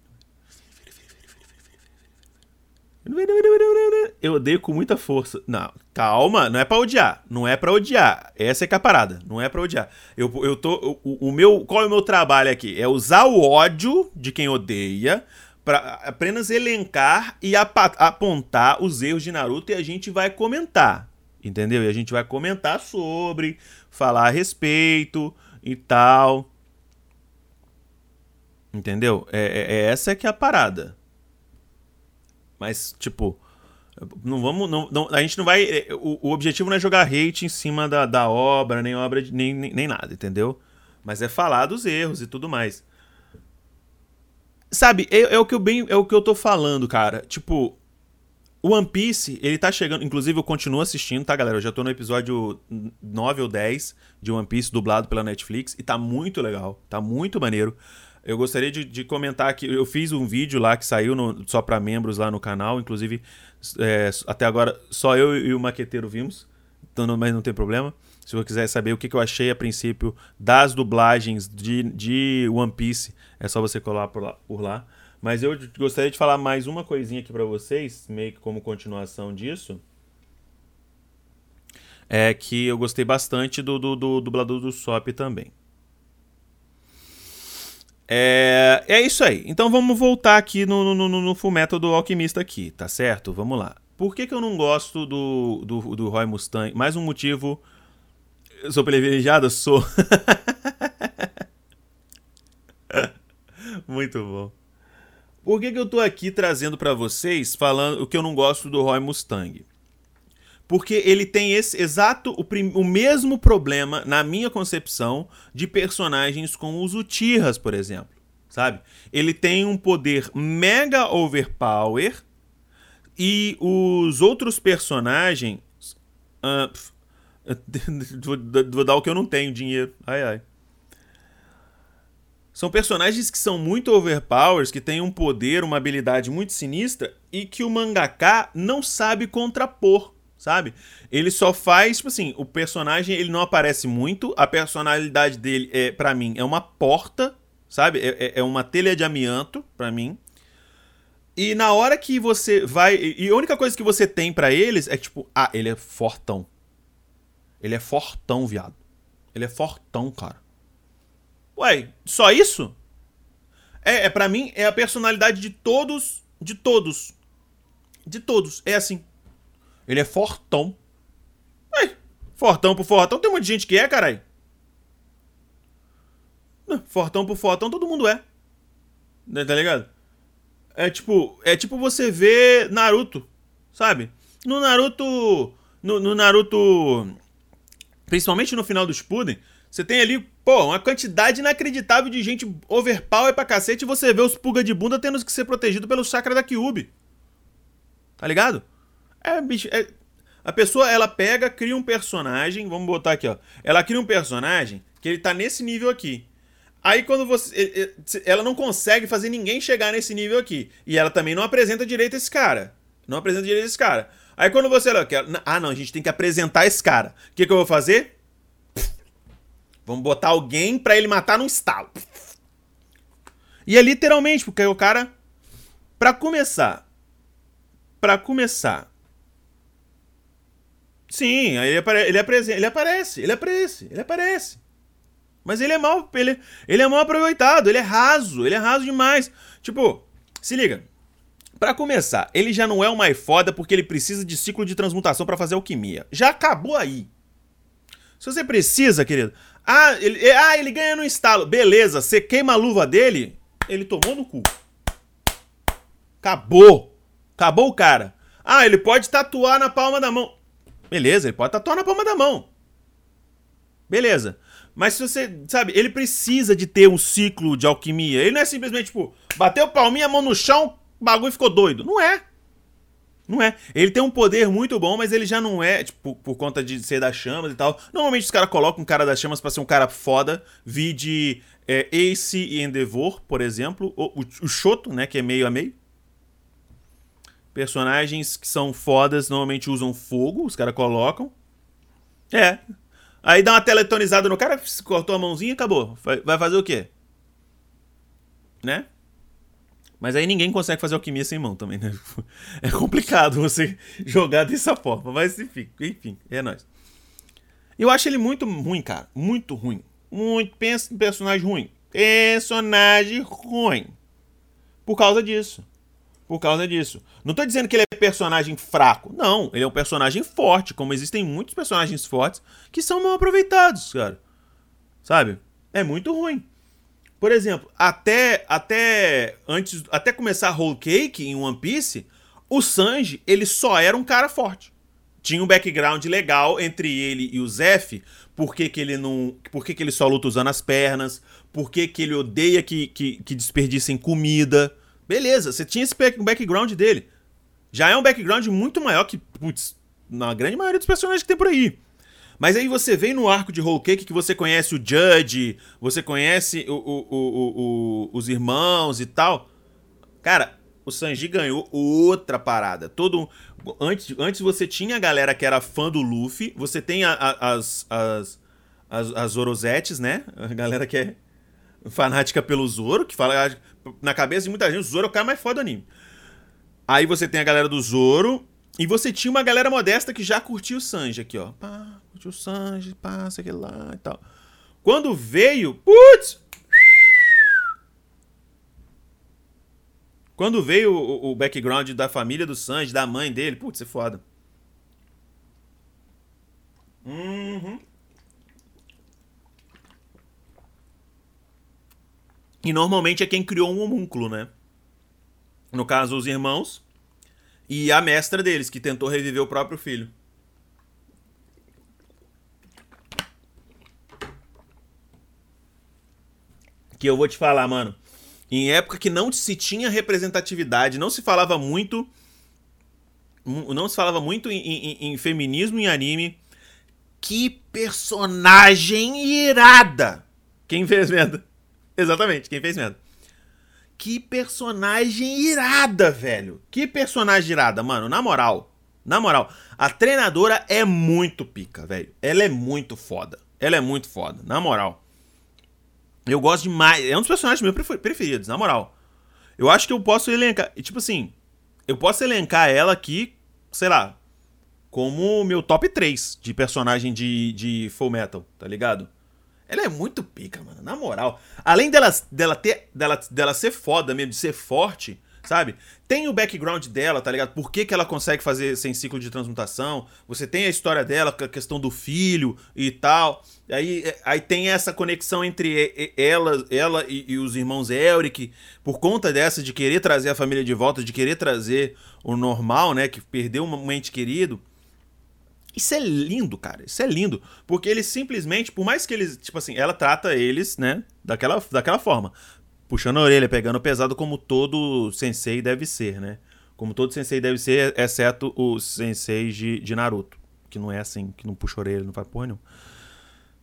Eu odeio com muita força. Não, calma, não é pra odiar. Não é pra odiar. Essa é que é a parada. Não é pra odiar. Eu, eu tô. O, o meu. Qual é o meu trabalho aqui? É usar o ódio de quem odeia para apenas elencar e apontar os erros de Naruto e a gente vai comentar. Entendeu? E a gente vai comentar sobre, falar a respeito e tal. Entendeu? É, é, é essa é que é a parada. Mas, tipo, não vamos. Não, não, a gente não vai. É, o, o, objetivo não é jogar hate em cima da, da obra, nem obra, de, nem, nem, nem nada, entendeu? Mas é falar dos erros e tudo mais. Sabe, é, é, o que eu bem, é o que eu tô falando, cara. Tipo, o One Piece, ele tá chegando. Inclusive, eu continuo assistindo, tá, galera? Eu já tô no episódio 9 ou 10 de One Piece, dublado pela Netflix, e tá muito legal, tá muito maneiro. Eu gostaria de, de comentar que eu fiz um vídeo lá que saiu no, só para membros lá no canal, inclusive é, até agora só eu e o maqueteiro vimos, então, mas não tem problema. Se você quiser saber o que, que eu achei a princípio das dublagens de, de One Piece, é só você colar por lá. Por lá. Mas eu gostaria de falar mais uma coisinha aqui para vocês, meio que como continuação disso. É que eu gostei bastante do, do, do dublador do Sop também. É, é isso aí. Então vamos voltar aqui no, no, no, no Fullmetal do Alquimista aqui, tá certo? Vamos lá. Por que, que eu não gosto do, do, do Roy Mustang? Mais um motivo. Eu sou privilegiado? Sou. <laughs> Muito bom. Por que, que eu tô aqui trazendo para vocês falando o que eu não gosto do Roy Mustang? Porque ele tem esse exato o, o mesmo problema, na minha concepção, de personagens como os Uchihas, por exemplo. Sabe? Ele tem um poder mega overpower e os outros personagens. Uh, <laughs> vou, vou dar o que eu não tenho, dinheiro. Ai ai. São personagens que são muito overpowers, que têm um poder, uma habilidade muito sinistra e que o mangaka não sabe contrapor, sabe? Ele só faz, tipo assim, o personagem ele não aparece muito, a personalidade dele é, para mim, é uma porta, sabe? É, é, é uma telha de amianto para mim. E na hora que você vai, e a única coisa que você tem para eles é tipo, ah, ele é fortão. Ele é fortão, viado. Ele é fortão, cara. Ué, só isso? É, é para mim, é a personalidade de todos, de todos. De todos, é assim. Ele é fortão. Ué, fortão por fortão, tem muita gente que é, carai. Fortão por fortão, todo mundo é. Né, tá ligado? É tipo, é tipo você ver Naruto, sabe? No Naruto, no, no Naruto, principalmente no final do Shippuden, você tem ali, pô, uma quantidade inacreditável de gente overpower pra cacete e você vê os pulga de bunda tendo que ser protegido pelo chakra da Kyubi. Tá ligado? É, bicho, é... A pessoa, ela pega, cria um personagem, vamos botar aqui, ó. Ela cria um personagem que ele tá nesse nível aqui. Aí quando você. Ela não consegue fazer ninguém chegar nesse nível aqui. E ela também não apresenta direito esse cara. Não apresenta direito esse cara. Aí quando você. Ah, não, a gente tem que apresentar esse cara. O que, que eu vou fazer? Vamos botar alguém para ele matar num estalo. E é literalmente, porque o cara. Pra começar. Pra começar. Sim, aí ele, apare ele, aparece, ele aparece, ele aparece, ele aparece. Mas ele é mal, ele, ele é mal aproveitado, ele é raso, ele é raso demais. Tipo, se liga. Para começar, ele já não é o mais foda porque ele precisa de ciclo de transmutação para fazer alquimia. Já acabou aí. Se você precisa, querido, ah, ele, ah, ele ganha no estalo. Beleza, você queima a luva dele, ele tomou no cu. Acabou. Acabou o cara. Ah, ele pode tatuar na palma da mão. Beleza, ele pode tatuar na palma da mão. Beleza. Mas se você, sabe, ele precisa de ter um ciclo de alquimia. Ele não é simplesmente, tipo, bateu palminha, mão no chão, o bagulho ficou doido. Não é. Não é. Ele tem um poder muito bom, mas ele já não é, tipo, por conta de ser das chamas e tal. Normalmente os caras colocam um cara das chamas pra ser um cara foda. Vi de é, Ace e Endeavor, por exemplo. O, o, o Shoto, né, que é meio a meio. Personagens que são fodas normalmente usam fogo, os caras colocam. É. Aí dá uma teletonizada no cara, cortou a mãozinha e acabou. Vai fazer o quê? Né? Mas aí ninguém consegue fazer alquimia sem mão também, né? <laughs> É complicado você <laughs> jogar dessa forma. Mas enfim, enfim, é nóis. Eu acho ele muito ruim, cara. Muito ruim. Muito. Pensa em personagem ruim. Personagem ruim. Por causa disso. Por causa disso. Não tô dizendo que ele é personagem fraco. Não, ele é um personagem forte, como existem muitos personagens fortes que são mal aproveitados, cara. Sabe? É muito ruim. Por exemplo, até até antes, até começar Whole Cake em One Piece, o Sanji, ele só era um cara forte. Tinha um background legal entre ele e o Zef, por que, que ele não, por que, que ele só luta usando as pernas, por que, que ele odeia que, que, que desperdicem comida. Beleza, você tinha esse background dele. Já é um background muito maior que, putz, na grande maioria dos personagens que tem por aí. Mas aí você vem no arco de Whole Cake que você conhece o Judge, você conhece o, o, o, os irmãos e tal. Cara, o Sanji ganhou outra parada. Todo antes, antes você tinha a galera que era fã do Luffy, você tem a, a, as, as, as, as né? A galera que é fanática pelo Zoro, que fala na cabeça de muita gente, o Zoro é o cara mais foda do anime. Aí você tem a galera do Zoro, e você tinha uma galera modesta que já curtia o Sanji aqui, ó. Pá, curtiu o Sanji, passa aquele lá e tal. Quando veio, putz! Quando veio o, o background da família do Sanji, da mãe dele, putz, é foda. Uhum. E normalmente é quem criou um homúnculo, né? No caso, os irmãos e a mestra deles, que tentou reviver o próprio filho. Que eu vou te falar, mano. Em época que não se tinha representatividade, não se falava muito. Não se falava muito em, em, em feminismo em anime. Que personagem irada! Quem fez merda? Exatamente, quem fez merda. Que personagem irada, velho. Que personagem irada, mano. Na moral. Na moral. A treinadora é muito pica, velho. Ela é muito foda. Ela é muito foda. Na moral. Eu gosto demais. É um dos personagens meus preferidos, na moral. Eu acho que eu posso elencar. Tipo assim. Eu posso elencar ela aqui, sei lá. Como meu top 3 de personagem de, de Full Metal, tá ligado? Ela é muito pica, mano. Na moral. Além dela, dela, ter, dela, dela ser foda mesmo, de ser forte, sabe? Tem o background dela, tá ligado? Por que, que ela consegue fazer sem ciclo de transmutação? Você tem a história dela, com a questão do filho e tal. Aí, é, aí tem essa conexão entre ela, ela e, e os irmãos Elric, por conta dessa de querer trazer a família de volta, de querer trazer o normal, né? Que perdeu um ente querido. Isso é lindo, cara. Isso é lindo. Porque eles simplesmente, por mais que eles, tipo assim, ela trata eles, né, daquela, daquela forma. Puxando a orelha, pegando pesado, como todo sensei deve ser, né? Como todo sensei deve ser, exceto os senseis de, de Naruto. Que não é assim, que não puxa a orelha, não faz porra nenhuma.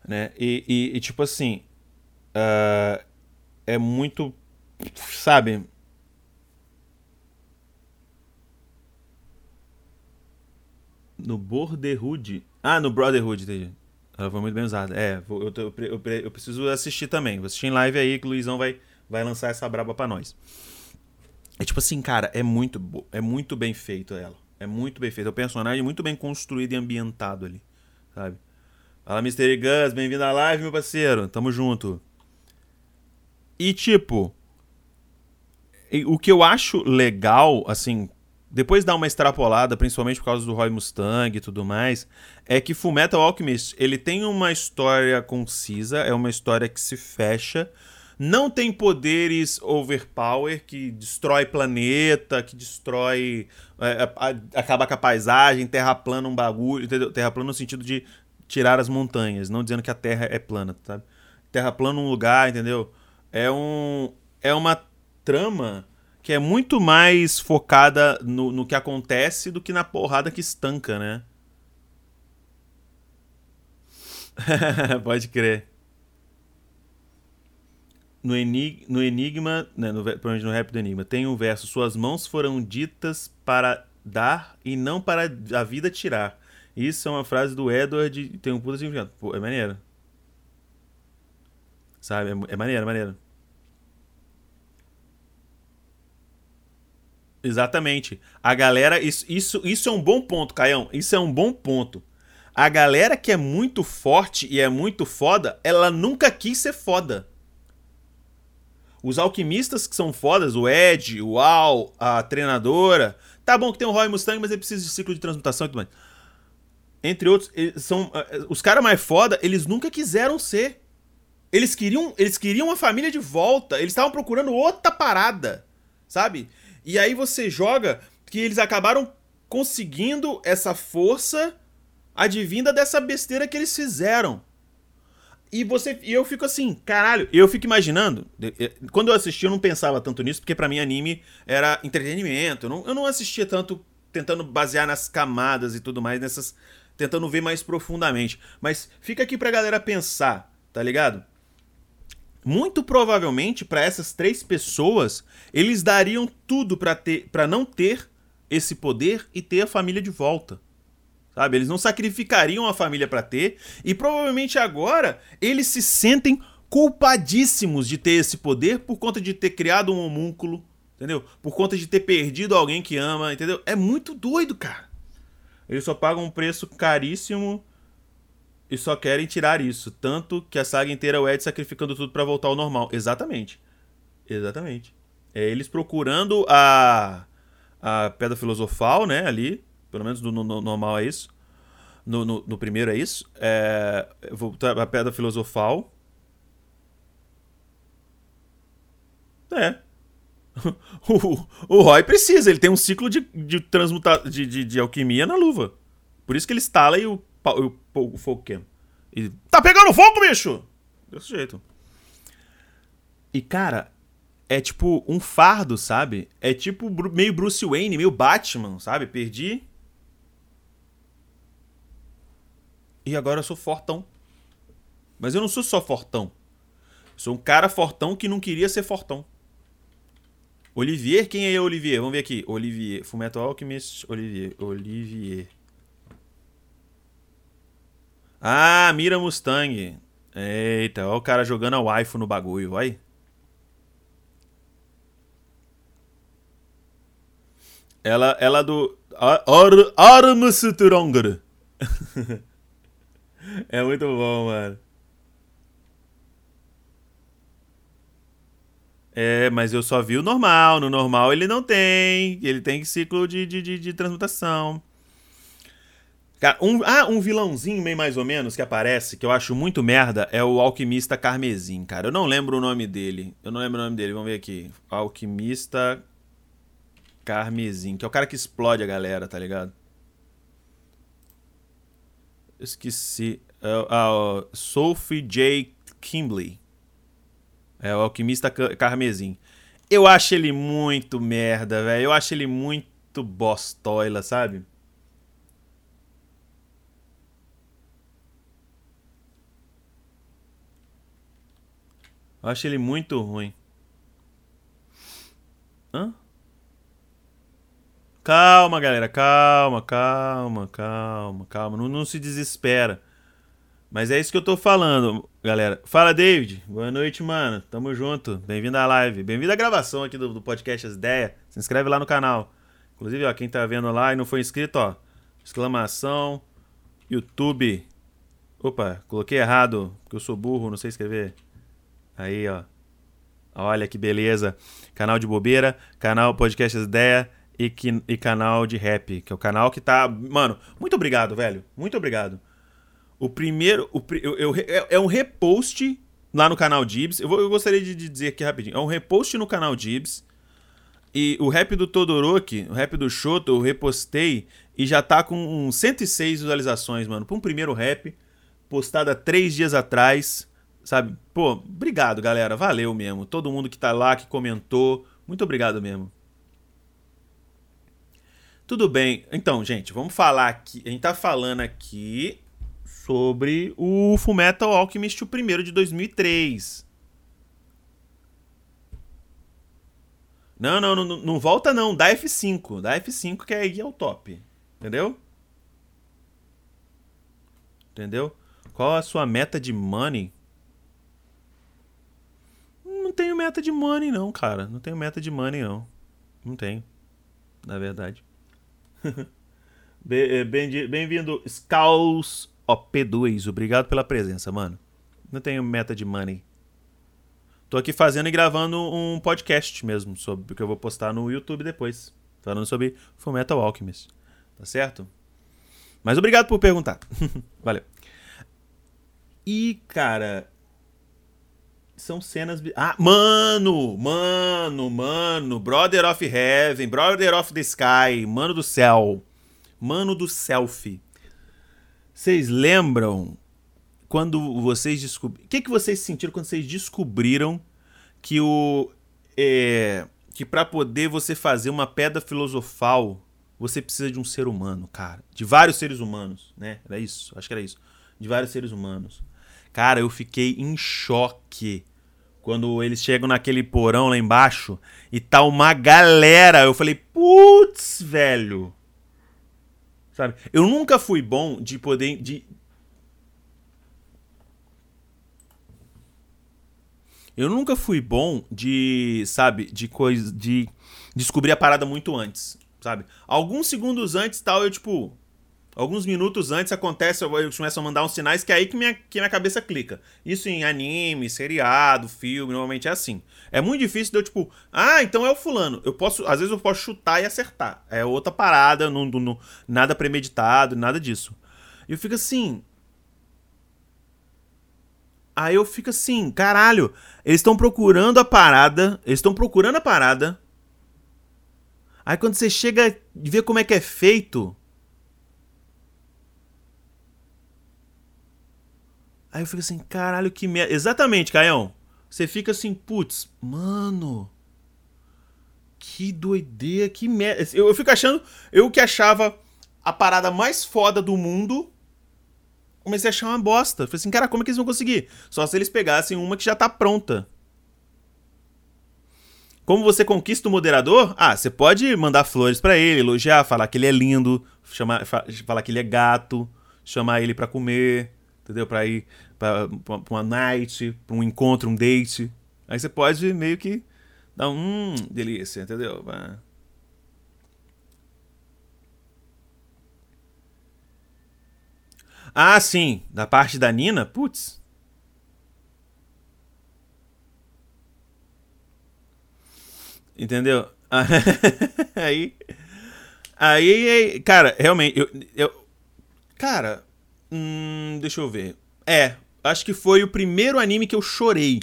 Né? E, e, e tipo assim. Uh, é muito. Sabe? No Borderhood. Ah, no Brotherhood, entendi. Ela foi muito bem usada. É, eu, eu, eu, eu, preciso assistir também. Vou assistir em live aí que o Luizão vai, vai lançar essa braba pra nós. É tipo assim, cara, é muito, é muito bem feito ela. É muito bem feito. É um personagem muito bem construído e ambientado ali, sabe? Fala, Mr. Gus, bem-vindo à live, meu parceiro. Tamo junto. E tipo, o que eu acho legal, assim, depois dá uma extrapolada, principalmente por causa do Roy Mustang e tudo mais, é que Fullmetal Alchemist, ele tem uma história concisa, é uma história que se fecha, não tem poderes overpower que destrói planeta, que destrói. É, acaba com a paisagem, terra plana um bagulho. Entendeu? Terra plana no sentido de tirar as montanhas, não dizendo que a terra é plana, sabe? Terra plana um lugar, entendeu? É um. É uma trama que é muito mais focada no, no que acontece do que na porrada que estanca, né? <laughs> Pode crer. No, enig no Enigma, né, no, no rap do Enigma, tem um verso: Suas mãos foram ditas para dar e não para a vida tirar. Isso é uma frase do Edward tem um puta significado. Pô, é maneiro. Sabe? É, é maneiro, é maneiro. Exatamente. A galera. Isso, isso, isso é um bom ponto, Caião. Isso é um bom ponto. A galera que é muito forte e é muito foda, ela nunca quis ser foda. Os alquimistas que são fodas, o Ed, o Al, a treinadora. Tá bom que tem o Roy Mustang, mas ele precisa de ciclo de transmutação e tudo mais. Entre outros, são eh, os caras mais foda, eles nunca quiseram ser. Eles queriam, eles queriam a família de volta, eles estavam procurando outra parada, sabe? E aí você joga que eles acabaram conseguindo essa força advinda dessa besteira que eles fizeram. E você e eu fico assim, caralho, eu fico imaginando. Quando eu assisti, eu não pensava tanto nisso, porque para mim anime era entretenimento. Eu não, eu não assistia tanto tentando basear nas camadas e tudo mais, nessas. tentando ver mais profundamente. Mas fica aqui pra galera pensar, tá ligado? Muito provavelmente para essas três pessoas eles dariam tudo para ter para não ter esse poder e ter a família de volta. Sabe? Eles não sacrificariam a família para ter. E provavelmente agora eles se sentem culpadíssimos de ter esse poder por conta de ter criado um homúnculo entendeu? Por conta de ter perdido alguém que ama entendeu? É muito doido cara. Eles só pagam um preço caríssimo e só querem tirar isso. Tanto que a saga inteira é o Ed sacrificando tudo para voltar ao normal. Exatamente. Exatamente. É eles procurando a, a pedra filosofal, né? Ali. Pelo menos no, no normal é isso. No, no, no, primeiro é isso. É, a pedra filosofal. É. <laughs> o, o Roy precisa, ele tem um ciclo de, de, transmuta, de, de, de alquimia na luva. Por isso que ele instala e o, o, o fogo queima. E, tá pegando fogo, bicho! Desse jeito. E, cara, é tipo um fardo, sabe? É tipo meio Bruce Wayne, meio Batman, sabe? Perdi. E agora eu sou fortão. Mas eu não sou só fortão. Sou um cara fortão que não queria ser fortão. Olivier, quem é Olivier? Vamos ver aqui. Olivier. Fumeto Alchemist, Olivier. Olivier. Ah, mira Mustang. Eita, olha o cara jogando a waifu no bagulho, vai. Ela, ela do. Armstrong. <laughs> é muito bom, mano. É, mas eu só vi o normal. No normal ele não tem. Ele tem ciclo de, de, de, de transmutação. Cara, um, ah, um vilãozinho meio mais ou menos que aparece, que eu acho muito merda, é o Alquimista Carmesim, cara. Eu não lembro o nome dele. Eu não lembro o nome dele, vamos ver aqui. Alquimista Carmesim, que é o cara que explode a galera, tá ligado? Esqueci. Uh, uh, Sophie J. Kimbley. É o Alquimista Carmesim. Eu acho ele muito merda, velho. Eu acho ele muito bostoila, sabe? Eu acho ele muito ruim. Hã? Calma, galera. Calma, calma, calma, calma. Não, não, se desespera. Mas é isso que eu tô falando, galera. Fala, David. Boa noite, mano. Tamo junto. Bem-vindo à live. Bem-vindo à gravação aqui do, do podcast As Ideias. Se inscreve lá no canal. Inclusive, ó, quem tá vendo lá e não foi inscrito, ó. Exclamação. YouTube. Opa, coloquei errado, porque eu sou burro, não sei escrever. Aí, ó. Olha que beleza. Canal de bobeira, canal Podcast As Ideias e, e canal de rap, que é o canal que tá. Mano, muito obrigado, velho. Muito obrigado. O primeiro. O, eu, eu, é, é um repost lá no canal Dibs. Eu, eu gostaria de, de dizer aqui rapidinho. É um repost no canal Dibs. E o rap do Todoroki, o rap do Shoto, eu repostei e já tá com 106 visualizações, mano. Pra um primeiro rap, postado há três dias atrás. Sabe? Pô, obrigado, galera. Valeu mesmo. Todo mundo que tá lá, que comentou. Muito obrigado mesmo. Tudo bem. Então, gente, vamos falar aqui. A gente tá falando aqui sobre o Fullmetal Alchemist, o primeiro de 2003. Não, não, não, não volta não. Dá F5. Dá F5 que aí é o top. Entendeu? Entendeu? Qual a sua meta de money? Não tenho meta de money, não, cara. Não tenho meta de money, não. Não tenho. Na verdade. <laughs> Eh, bem-vindo, Scaus OP2. Obrigado pela presença, mano. Não tenho meta de money. Tô aqui fazendo e gravando um podcast mesmo, sobre que eu vou postar no YouTube depois. Falando sobre Fullmetal Alchemist. Tá certo? Mas obrigado por perguntar. <laughs> Valeu. E, cara, são cenas. Ah, mano! Mano, mano! Brother of Heaven, Brother of the Sky, Mano do Céu. Mano do Selfie. Vocês lembram quando vocês descobriram. O que, que vocês sentiram quando vocês descobriram que o. É, que para poder você fazer uma pedra filosofal, você precisa de um ser humano, cara. De vários seres humanos, né? Era isso? Acho que era isso. De vários seres humanos. Cara, eu fiquei em choque quando eles chegam naquele porão lá embaixo e tá uma galera. Eu falei, putz, velho. Sabe? Eu nunca fui bom de poder. De... Eu nunca fui bom de, sabe, de coisa. de descobrir a parada muito antes, sabe? Alguns segundos antes tal, eu tipo. Alguns minutos antes acontece, eu começo a mandar uns sinais que é aí que minha, que minha cabeça clica. Isso em anime, seriado, filme, normalmente é assim. É muito difícil de eu, tipo, ah, então é o fulano. Eu posso, às vezes eu posso chutar e acertar. É outra parada, não, não, nada premeditado, nada disso. E eu fico assim. Aí eu fico assim, caralho, eles estão procurando a parada, eles estão procurando a parada. Aí quando você chega e vê como é que é feito, Aí eu fico assim, caralho, que merda. Exatamente, Caião. Você fica assim, putz, mano. Que doideira, que merda. Eu, eu fico achando. Eu que achava a parada mais foda do mundo. Comecei a achar uma bosta. Falei assim, cara, como é que eles vão conseguir? Só se eles pegassem uma que já tá pronta. Como você conquista o moderador? Ah, você pode mandar flores para ele, elogiar, falar que ele é lindo, chamar, falar que ele é gato, chamar ele para comer entendeu? Para ir para uma night, para um encontro, um date. Aí você pode meio que dar um hum, delícia, entendeu? Ah, sim, da parte da Nina, putz. Entendeu? <laughs> aí, aí, cara, realmente, eu, eu cara, Hum, deixa eu ver. É, acho que foi o primeiro anime que eu chorei.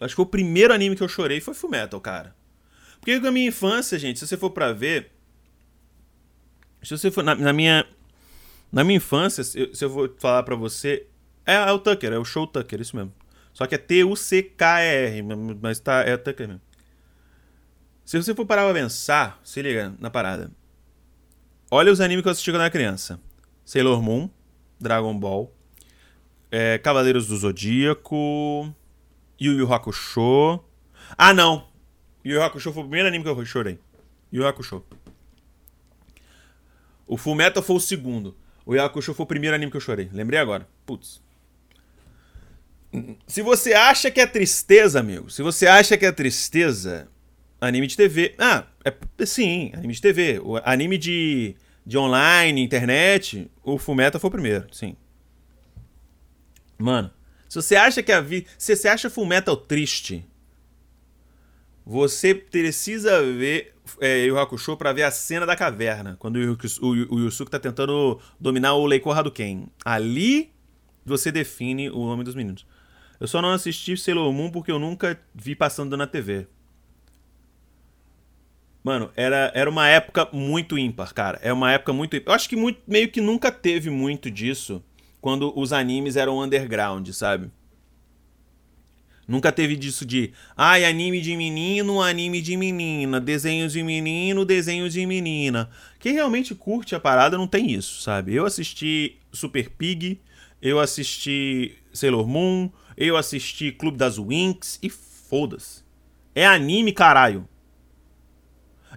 Acho que o primeiro anime que eu chorei foi Fullmetal, cara. Porque na minha infância, gente, se você for pra ver. Se você for. Na, na minha. Na minha infância, se eu, se eu vou falar pra você. É, é, o Tucker, é o show Tucker, isso mesmo. Só que é T-U-C-K-R, mas tá, é Tucker mesmo. Se você for parar pra pensar, se liga na parada. Olha os animes que eu assisti quando era criança. Sailor Moon, Dragon Ball, é, Cavaleiros do Zodíaco, Yu Yu Hakusho. Ah, não! Yu Yu Hakusho foi o primeiro anime que eu chorei. Yu Yu Hakusho. O Fullmetal foi o segundo. O Yu Hakusho foi o primeiro anime que eu chorei. Lembrei agora. Putz. Se você acha que é tristeza, amigo, se você acha que é tristeza, anime de TV. Ah, é sim, anime de TV. O anime de de online, internet, o Fullmetal foi o primeiro, sim. Mano, se você acha que a vida. Se você acha Fullmetal triste, você precisa ver é, Yu Hakusho pra ver a cena da caverna. Quando o, o, o Yusuke tá tentando dominar o Leiko Hadouken. Ali você define o nome dos meninos. Eu só não assisti Sailor Moon porque eu nunca vi passando na TV. Mano, era, era uma época muito ímpar, cara. É uma época muito ímpar. Eu acho que muito, meio que nunca teve muito disso quando os animes eram underground, sabe? Nunca teve disso de, ai, anime de menino, anime de menina, desenho de menino, desenho de menina. Quem realmente curte a parada não tem isso, sabe? Eu assisti Super Pig, eu assisti Sailor Moon, eu assisti Clube das Winx e foda-se. É anime, caralho.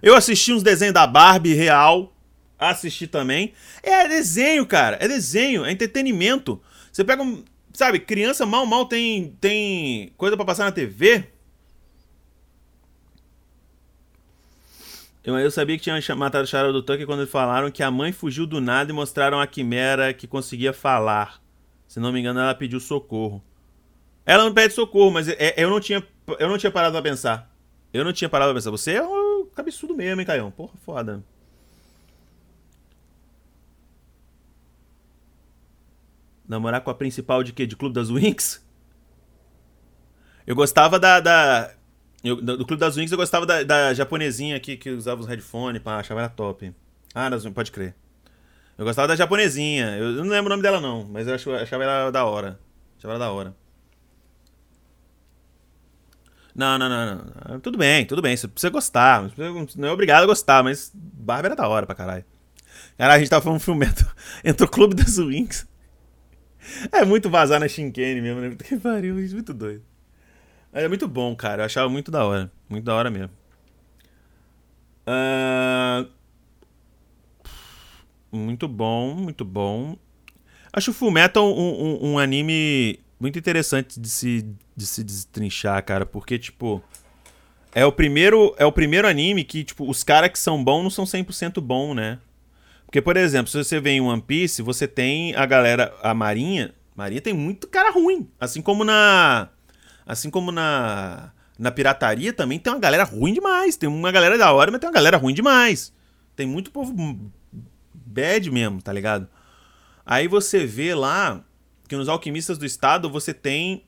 Eu assisti uns desenhos da Barbie real. Assisti também. É desenho, cara. É desenho. É entretenimento. Você pega um. Sabe, criança mal, mal tem, tem coisa para passar na TV. Eu, eu sabia que tinha matado o Charles do Tucker quando falaram que a mãe fugiu do nada e mostraram a quimera que conseguia falar. Se não me engano, ela pediu socorro. Ela não pede socorro, mas é, eu, não tinha, eu não tinha parado pra pensar. Eu não tinha parado pra pensar. Você é um cabeçudo mesmo, hein, Caião? Porra, foda. Namorar com a principal de quê? De Clube das Winx? Eu gostava da. da eu, do Clube das Winx eu gostava da, da japonesinha aqui que usava os headphones, pá, achava ela top. Ah, das, pode crer. Eu gostava da japonesinha. Eu não lembro o nome dela, não, mas eu achava ela da hora. Achava ela da hora. Não, não, não, não. Tudo bem, tudo bem. Você precisa gostar. Não é obrigado a gostar, mas Bárbara era da hora pra caralho. Cara, a gente tava falando um filme. <laughs> Entrou o Clube das Wings. É muito vazar na Shinkane mesmo, né? Que pariu, muito doido. É muito bom, cara. Eu achava muito da hora. Muito da hora mesmo. Uh... Muito bom, muito bom. Acho o Fullmetal um, um, um anime muito interessante de se, de se destrinchar, cara, porque, tipo, é o primeiro é o primeiro anime que, tipo, os caras que são bons não são 100% bom, né? Porque por exemplo, se você vê em One Piece, você tem a galera, a Marinha. Marinha tem muito cara ruim. Assim como na. Assim como na. Na pirataria também tem uma galera ruim demais. Tem uma galera da hora, mas tem uma galera ruim demais. Tem muito povo bad mesmo, tá ligado? Aí você vê lá que nos Alquimistas do Estado você tem.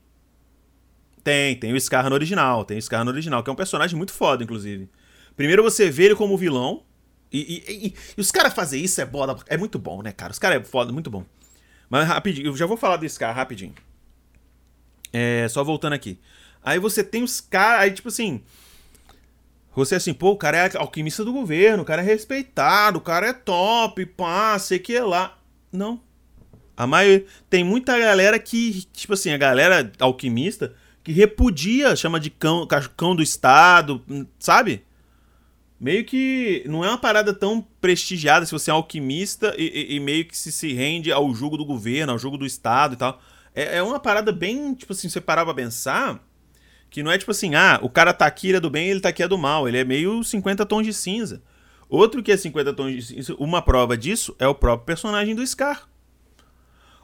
Tem, tem o Scar no original. Tem o Scar no original, que é um personagem muito foda, inclusive. Primeiro você vê ele como vilão. E, e, e, e os caras fazer isso é bola. É muito bom, né, cara? Os caras é foda, muito bom. Mas rapidinho, eu já vou falar do Scar rapidinho. É, só voltando aqui. Aí você tem os caras. Aí, tipo assim. Você assim, pô, o cara é alquimista do governo, o cara é respeitado, o cara é top, pá, sei que lá. Não. A. Tem muita galera que, tipo assim, a galera alquimista que repudia, chama de cão, cão do Estado, sabe? Meio que não é uma parada tão prestigiada se você é alquimista e, e, e meio que se, se rende ao jugo do governo, ao jugo do Estado e tal. É, é uma parada bem, tipo assim, você parar pra pensar que não é tipo assim, ah, o cara tá aqui, ele é do bem, ele tá aqui é do mal. Ele é meio 50 tons de cinza. Outro que é 50 tons de cinza, uma prova disso é o próprio personagem do Scar.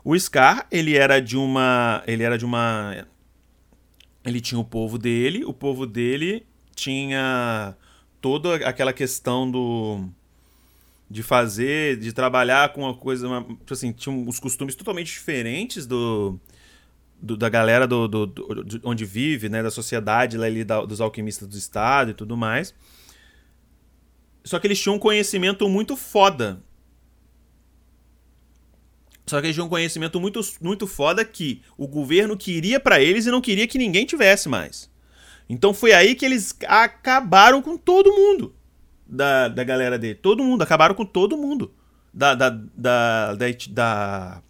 O Scar, ele era de uma. Ele era de uma. Ele tinha o povo dele, o povo dele tinha toda aquela questão do. De fazer, de trabalhar com uma coisa. Uma, tipo assim, tinha os costumes totalmente diferentes do, do, da galera do, do, do, de onde vive, né, da sociedade ali da, dos alquimistas do estado e tudo mais. Só que eles tinham um conhecimento muito foda. Só que eles tinham um conhecimento muito, muito foda que o governo queria para eles e não queria que ninguém tivesse mais. Então foi aí que eles acabaram com todo mundo da, da galera dele. Todo mundo, acabaram com todo mundo da, da, da, da, da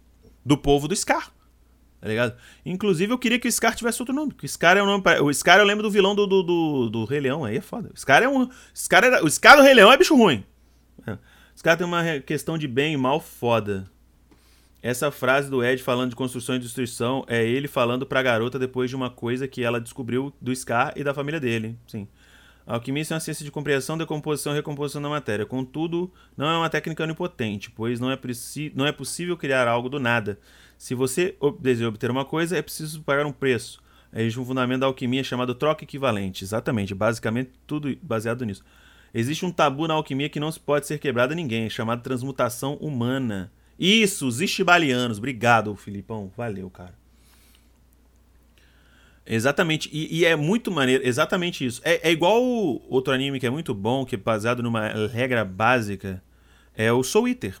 do povo do Scar tá ligado? Inclusive, eu queria que o Scar tivesse outro nome. Porque o Scar é um nome. O Scar eu lembro do vilão do, do, do, do Rei Leão. Aí é foda. O Scar é um. Scar, era, o Scar do Rei Leão é bicho ruim. É. O Scar tem uma questão de bem e mal foda. Essa frase do Ed falando de construção e destruição é ele falando pra garota depois de uma coisa que ela descobriu do Scar e da família dele. Sim. A alquimia é uma ciência de compreensão, decomposição e recomposição da matéria. Contudo, não é uma técnica onipotente, pois não é, não é possível criar algo do nada. Se você deseja obter uma coisa, é preciso pagar um preço. Existe um fundamento da alquimia chamado troca equivalente. Exatamente, basicamente tudo baseado nisso. Existe um tabu na alquimia que não pode ser quebrado a ninguém, chamado transmutação humana. Isso, os istibalianos. Obrigado, Filipão. Valeu, cara. Exatamente, e, e, é muito maneiro, exatamente isso. É, é igual outro anime que é muito bom, que é baseado numa regra básica, é o Soul Eater.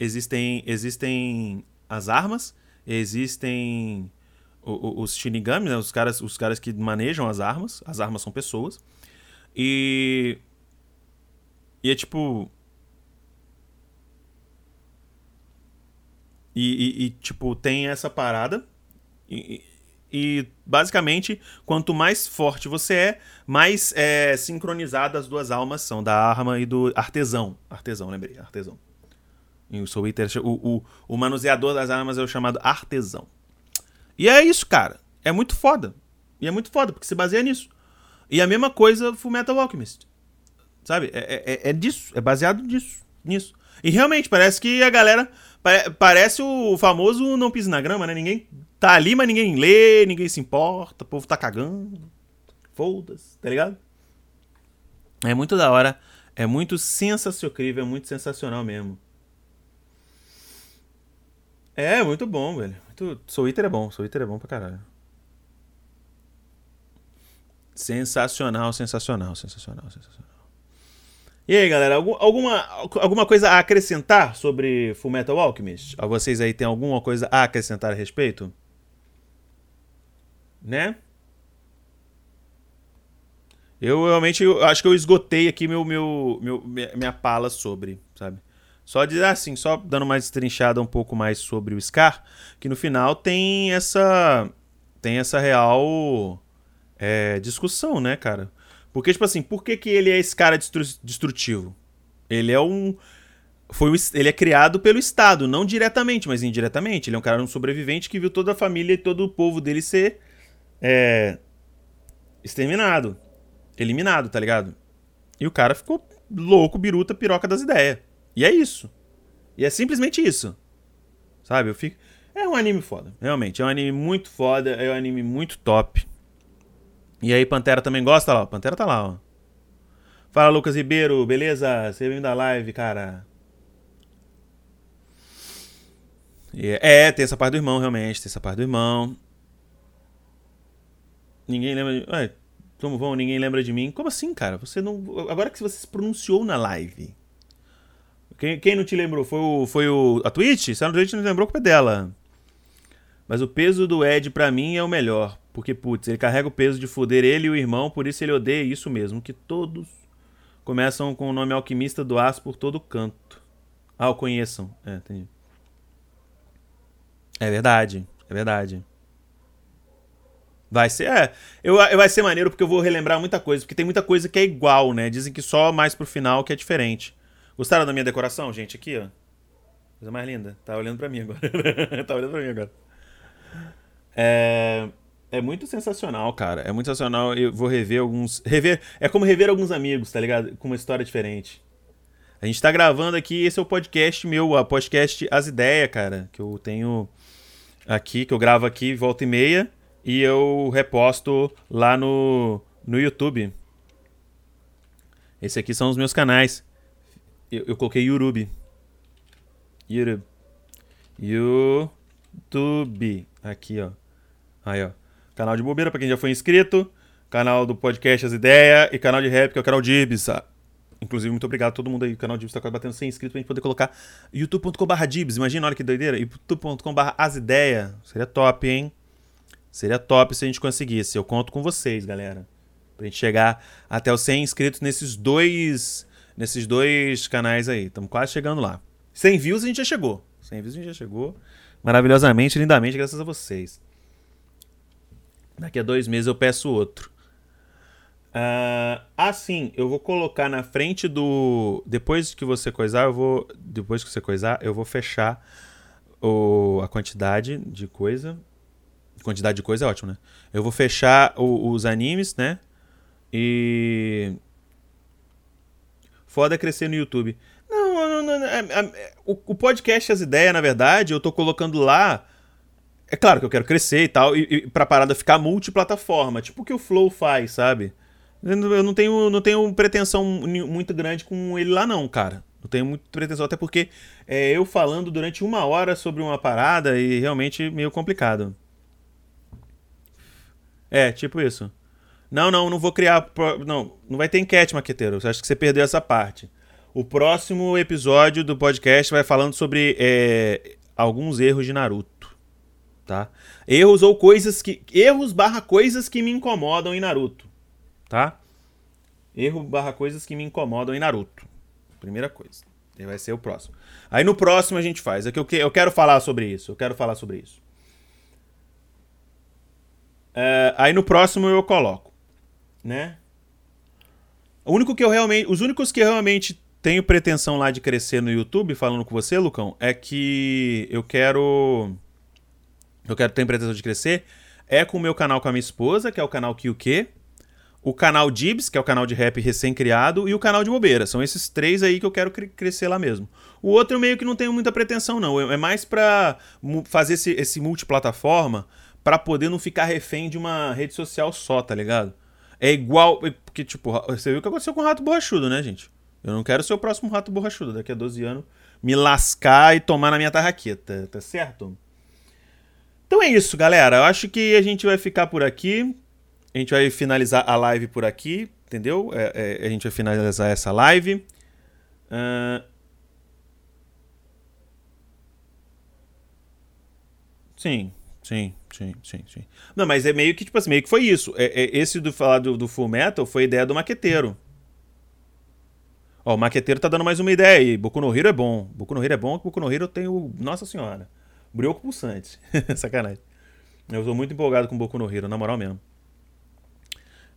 Existem, existem as armas, existem os Shinigami, né? os, caras, os caras que manejam as armas. As armas são pessoas. E. E é tipo. E, e, e tipo, tem essa parada. E, e, basicamente, quanto mais forte você é, mais é, sincronizadas as duas almas são, da arma e do artesão. Artesão, lembrei, artesão. Soul Eater, o, o, o manuseador das armas é o chamado artesão. E é isso, cara. É muito foda. E é muito foda, porque se baseia nisso. E a mesma coisa Full Metal Alchemist. Sabe? É, é, é disso. É baseado nisso. E realmente, parece que a galera. Parece o famoso não pisa na grama, né? Ninguém tá ali, mas ninguém lê, ninguém se importa, o povo tá cagando. Foda-se, tá ligado? É muito da hora. É muito sensacional, é muito sensacional mesmo. É, muito bom, velho. Muito... Soul é bom, Soul Eater é bom pra caralho. Sensacional, sensacional, sensacional, sensacional. E aí, galera, alguma, alguma coisa a acrescentar sobre Fullmetal Alchemist? A vocês aí tem alguma coisa a acrescentar a respeito? Né? Eu realmente eu acho que eu esgotei aqui meu, meu, meu, minha pala sobre, sabe? Só dizer assim, só dando mais trinchada um pouco mais sobre o Scar, que no final tem essa tem essa real é, discussão, né, cara? Porque, tipo assim, por que, que ele é esse cara destrutivo? Ele é um. Foi ele é criado pelo Estado, não diretamente, mas indiretamente. Ele é um cara um sobrevivente que viu toda a família e todo o povo dele ser é, exterminado. Eliminado, tá ligado? E o cara ficou louco, biruta, piroca das ideias. E é isso. E é simplesmente isso. Sabe? Eu fico. É um anime foda, realmente. É um anime muito foda, é um anime muito top. E aí, Pantera também gosta lá, ó. Pantera tá lá, ó. Fala, Lucas Ribeiro, beleza? Você vem da live, cara. É, tem essa parte do irmão, realmente. Tem essa parte do irmão. Ninguém lembra de. Ué, como vão? Ninguém lembra de mim? Como assim, cara? Você não. Agora que você se pronunciou na live. Quem, quem não te lembrou? Foi o, foi o. A Twitch? Se a Twitch não lembrou, culpa é dela. Mas o peso do Ed pra mim é o melhor. Porque, putz, ele carrega o peso de foder ele e o irmão, por isso ele odeia isso mesmo. Que todos começam com o nome alquimista do aço por todo canto. Ah, o conheçam. É, entendi. É verdade, é verdade. Vai ser, é, eu, eu, vai ser maneiro porque eu vou relembrar muita coisa, porque tem muita coisa que é igual, né? Dizem que só mais pro final que é diferente. Gostaram da minha decoração, gente? Aqui, ó. Coisa mais linda. Tá olhando pra mim agora. <laughs> tá olhando pra mim agora. É, é muito sensacional, cara. É muito sensacional. Eu vou rever alguns. Rever. É como rever alguns amigos, tá ligado? Com uma história diferente. A gente tá gravando aqui, esse é o podcast meu, o podcast As Ideias, cara. Que eu tenho aqui, que eu gravo aqui volta e meia. E eu reposto lá no, no YouTube. Esse aqui são os meus canais. Eu, eu coloquei YouTube. YouTube. YouTube. Aqui, ó. Aí, ó. Canal de bobeira pra quem já foi inscrito. Canal do podcast As Ideias. E canal de rap, que é o canal de Ibis. Inclusive, muito obrigado a todo mundo aí. O canal de Ibis tá quase batendo 100 inscritos pra gente poder colocar youtube.com.br Dibs. Imagina, olha que doideira. youtube.com.br As Ideias. Seria top, hein? Seria top se a gente conseguisse. Eu conto com vocês, galera. Pra gente chegar até os 100 inscritos nesses dois nesses dois canais aí. Estamos quase chegando lá. 100 views a gente já chegou. 100 views a gente já chegou. Maravilhosamente, lindamente, graças a vocês. Daqui a dois meses eu peço outro. Uh, assim, eu vou colocar na frente do. Depois que você coisar, eu vou. Depois que você coisar, eu vou fechar o... a quantidade de coisa. Quantidade de coisa é ótimo, né? Eu vou fechar o... os animes, né? E Foda crescer no YouTube. Não, não, não, é, é, o, o, podcast As Ideias, na verdade, eu tô colocando lá. É claro que eu quero crescer e tal, e, e pra parada ficar multiplataforma, tipo o que o Flow faz, sabe? Eu não tenho, não tenho pretensão muito grande com ele lá, não, cara. Não tenho muito pretensão, até porque é eu falando durante uma hora sobre uma parada e realmente meio complicado. É, tipo isso. Não, não, não vou criar. Não, não vai ter enquete, maqueteiro. Acho que você perdeu essa parte. O próximo episódio do podcast vai falando sobre é, alguns erros de Naruto. Tá? Erros ou coisas que. Erros barra coisas que me incomodam em Naruto. Tá? Erro barra coisas que me incomodam em Naruto. Primeira coisa. Ele vai ser o próximo. Aí no próximo a gente faz. É que eu, eu quero falar sobre isso. Eu quero falar sobre isso. É, aí no próximo eu coloco né? O único que eu realmente, os únicos que eu realmente tenho pretensão lá de crescer no YouTube, falando com você, Lucão, é que eu quero eu quero ter pretensão de crescer é com o meu canal com a minha esposa, que é o canal QQ, o canal Dibs, que é o canal de rap recém-criado, e o canal de bobeira. São esses três aí que eu quero crescer lá mesmo. O outro eu meio que não tenho muita pretensão, não. É mais pra fazer esse, esse multiplataforma para poder não ficar refém de uma rede social só, tá ligado? É igual. Porque, tipo, você viu o que aconteceu com o rato borrachudo, né, gente? Eu não quero ser o próximo rato borrachudo. Daqui a 12 anos, me lascar e tomar na minha tarraqueta, tá certo? Então é isso, galera. Eu acho que a gente vai ficar por aqui. A gente vai finalizar a live por aqui, entendeu? É, é, a gente vai finalizar essa live. Uh... Sim. Sim, sim, sim, sim. Não, mas é meio que, tipo assim, meio que foi isso. É, é esse do falar do, do Full Metal foi ideia do maqueteiro. Ó, o maqueteiro tá dando mais uma ideia aí. Boku no Hero é bom. Boku no Hero é bom, Boku no Hero eu tenho. Nossa senhora. Brioco pulsante. <laughs> Sacanagem. Eu tô muito empolgado com Boku no Hero, na moral mesmo.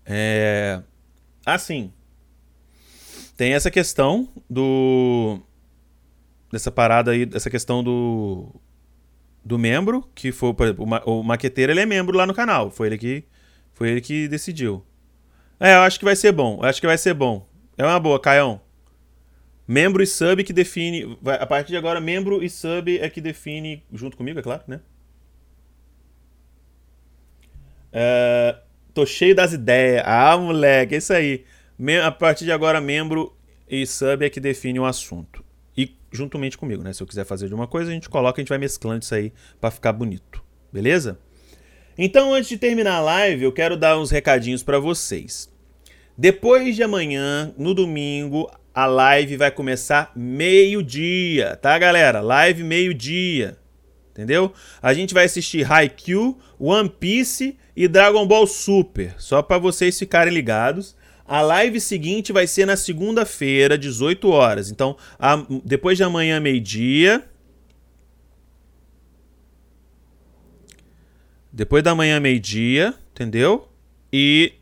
É. Assim. Tem essa questão do. Dessa parada aí, dessa questão do do membro, que foi, exemplo, o maqueteiro, ele é membro lá no canal. Foi ele que foi ele que decidiu. É, eu acho que vai ser bom. Eu acho que vai ser bom. É uma boa, Caião. Membro e sub que define. Vai, a partir de agora, membro e sub é que define. Junto comigo, é claro, né? Uh, tô cheio das ideias. Ah, moleque, é isso aí. A partir de agora, membro e sub é que define o assunto. E juntamente comigo, né? Se eu quiser fazer de uma coisa, a gente coloca, a gente vai mesclando isso aí para ficar bonito. Beleza? Então, antes de terminar a live, eu quero dar uns recadinhos para vocês. Depois de amanhã, no domingo, a live vai começar meio-dia, tá, galera? Live meio-dia. Entendeu? A gente vai assistir Haikyuu, One Piece e Dragon Ball Super, só para vocês ficarem ligados. A live seguinte vai ser na segunda-feira, 18 horas. Então, a, depois de amanhã, meio-dia. Depois da manhã, meio-dia, entendeu? E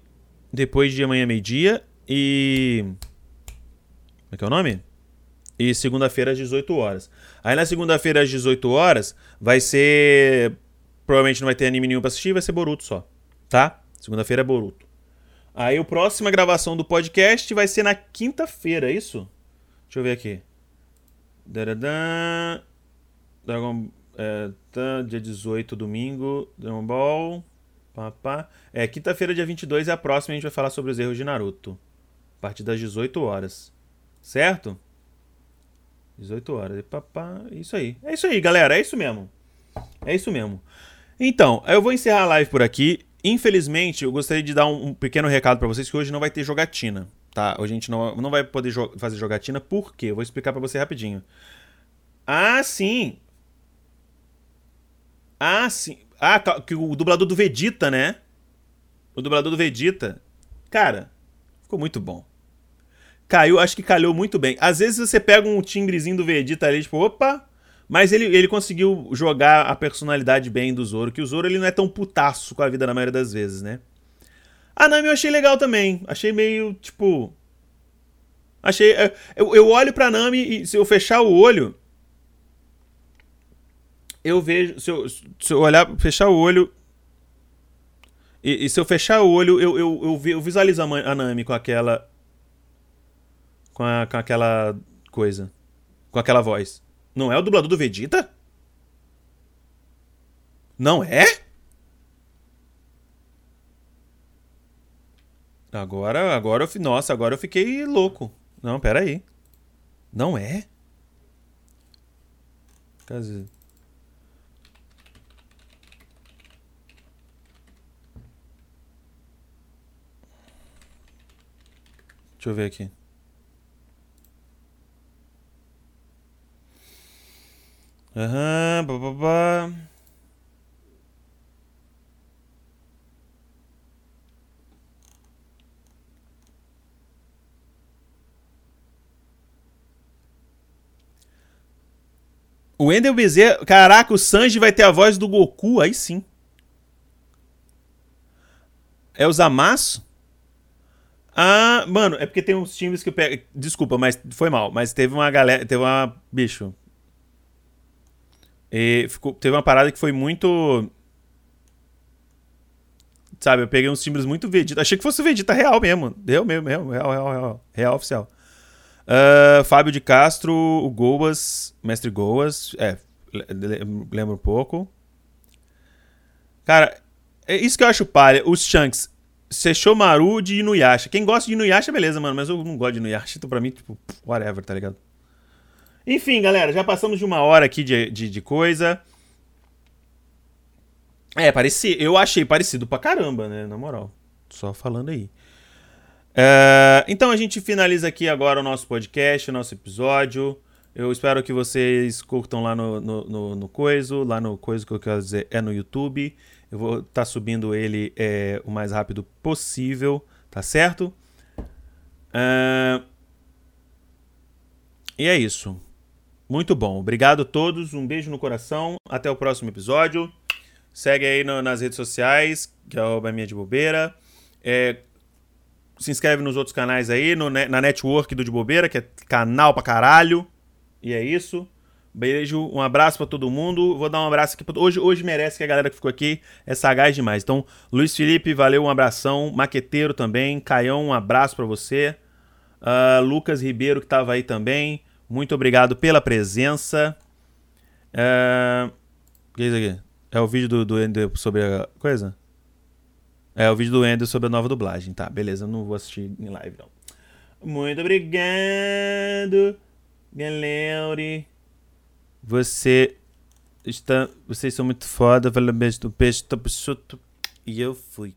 depois de amanhã, meio-dia. E. Como é que é o nome? E segunda-feira às 18 horas. Aí na segunda-feira às 18 horas vai ser. Provavelmente não vai ter anime nenhum pra assistir, vai ser Boruto só. Tá? Segunda-feira é Boruto. Aí a próxima gravação do podcast vai ser na quinta-feira, é isso? Deixa eu ver aqui. Dragon. É, tá, dia 18, domingo. Dragon Ball. Pá, pá. É, quinta-feira, dia 22 é a próxima. A gente vai falar sobre os erros de Naruto. A partir das 18 horas. Certo? 18 horas. E papá. Isso aí. É isso aí, galera. É isso mesmo. É isso mesmo. Então, eu vou encerrar a live por aqui. Infelizmente, eu gostaria de dar um, um pequeno recado para vocês que hoje não vai ter jogatina, tá? Hoje a gente não, não vai poder jo fazer jogatina, por quê? Eu vou explicar para você rapidinho. Ah, sim! Ah, sim. Ah, que o dublador do Vegeta, né? O dublador do Vegeta. Cara, ficou muito bom. Caiu, acho que calhou muito bem. Às vezes você pega um timbrezinho do Vegeta ali, tipo, opa, mas ele, ele conseguiu jogar a personalidade bem do Zoro, que o Zoro ele não é tão putaço com a vida na maioria das vezes, né? A Nami eu achei legal também. Achei meio, tipo... Achei... É, eu, eu olho pra Nami e se eu fechar o olho... Eu vejo... Se eu, se eu olhar, fechar o olho... E, e se eu fechar o olho, eu, eu, eu, eu visualizo a Nami com aquela... Com, a, com aquela coisa. Com aquela voz. Não é o dublador do Vegeta? Não é? Agora, agora eu, nossa, agora eu fiquei louco. Não, pera aí. Não é? Cadê? Deixa eu ver aqui. Aham, uhum, babá. O Wendel Bezerra. Caraca, o Sanji vai ter a voz do Goku, aí sim. É o Zamasu? Ah, mano, é porque tem uns times que pega. Desculpa, mas foi mal. Mas teve uma galera. Teve uma. Bicho. E ficou, teve uma parada que foi muito. Sabe, eu peguei uns timbres muito Vegeta. Achei que fosse Vegeta real mesmo. Deu mesmo, real, real, real, real, real oficial. Uh, Fábio de Castro, o Goas, Mestre Goas. É, lembro um pouco. Cara, é isso que eu acho palha. Os Shanks. Sesshomaru de Inuyasha. Quem gosta de Inuyasha, beleza, mano. Mas eu não gosto de Inuyasha. Então pra mim, tipo, whatever, tá ligado? Enfim, galera, já passamos de uma hora aqui de, de, de coisa. É, parecia. Eu achei parecido pra caramba, né? Na moral. Só falando aí. É, então a gente finaliza aqui agora o nosso podcast, o nosso episódio. Eu espero que vocês curtam lá no, no, no, no Coiso, lá no Coiso que eu quero dizer é no YouTube. Eu vou estar tá subindo ele é, o mais rápido possível, tá certo? É, e é isso. Muito bom. Obrigado a todos. Um beijo no coração. Até o próximo episódio. Segue aí no, nas redes sociais, que é o Minha de Bobeira. É, se inscreve nos outros canais aí, no, na network do De Bobeira, que é canal pra caralho. E é isso. Beijo, um abraço para todo mundo. Vou dar um abraço aqui. Pra... Hoje, hoje merece que a galera que ficou aqui é sagaz demais. Então, Luiz Felipe, valeu, um abração. Maqueteiro também. Caião, um abraço para você. Uh, Lucas Ribeiro, que estava aí também. Muito obrigado pela presença. Uh, o que é isso aqui? É o vídeo do, do Ender sobre a coisa? É o vídeo do Ender sobre a nova dublagem. Tá, beleza. Não vou assistir em live, não. Muito obrigado, galera. Você está. Vocês são muito foda. Valeu, beijo do peixe. Tô E eu fui.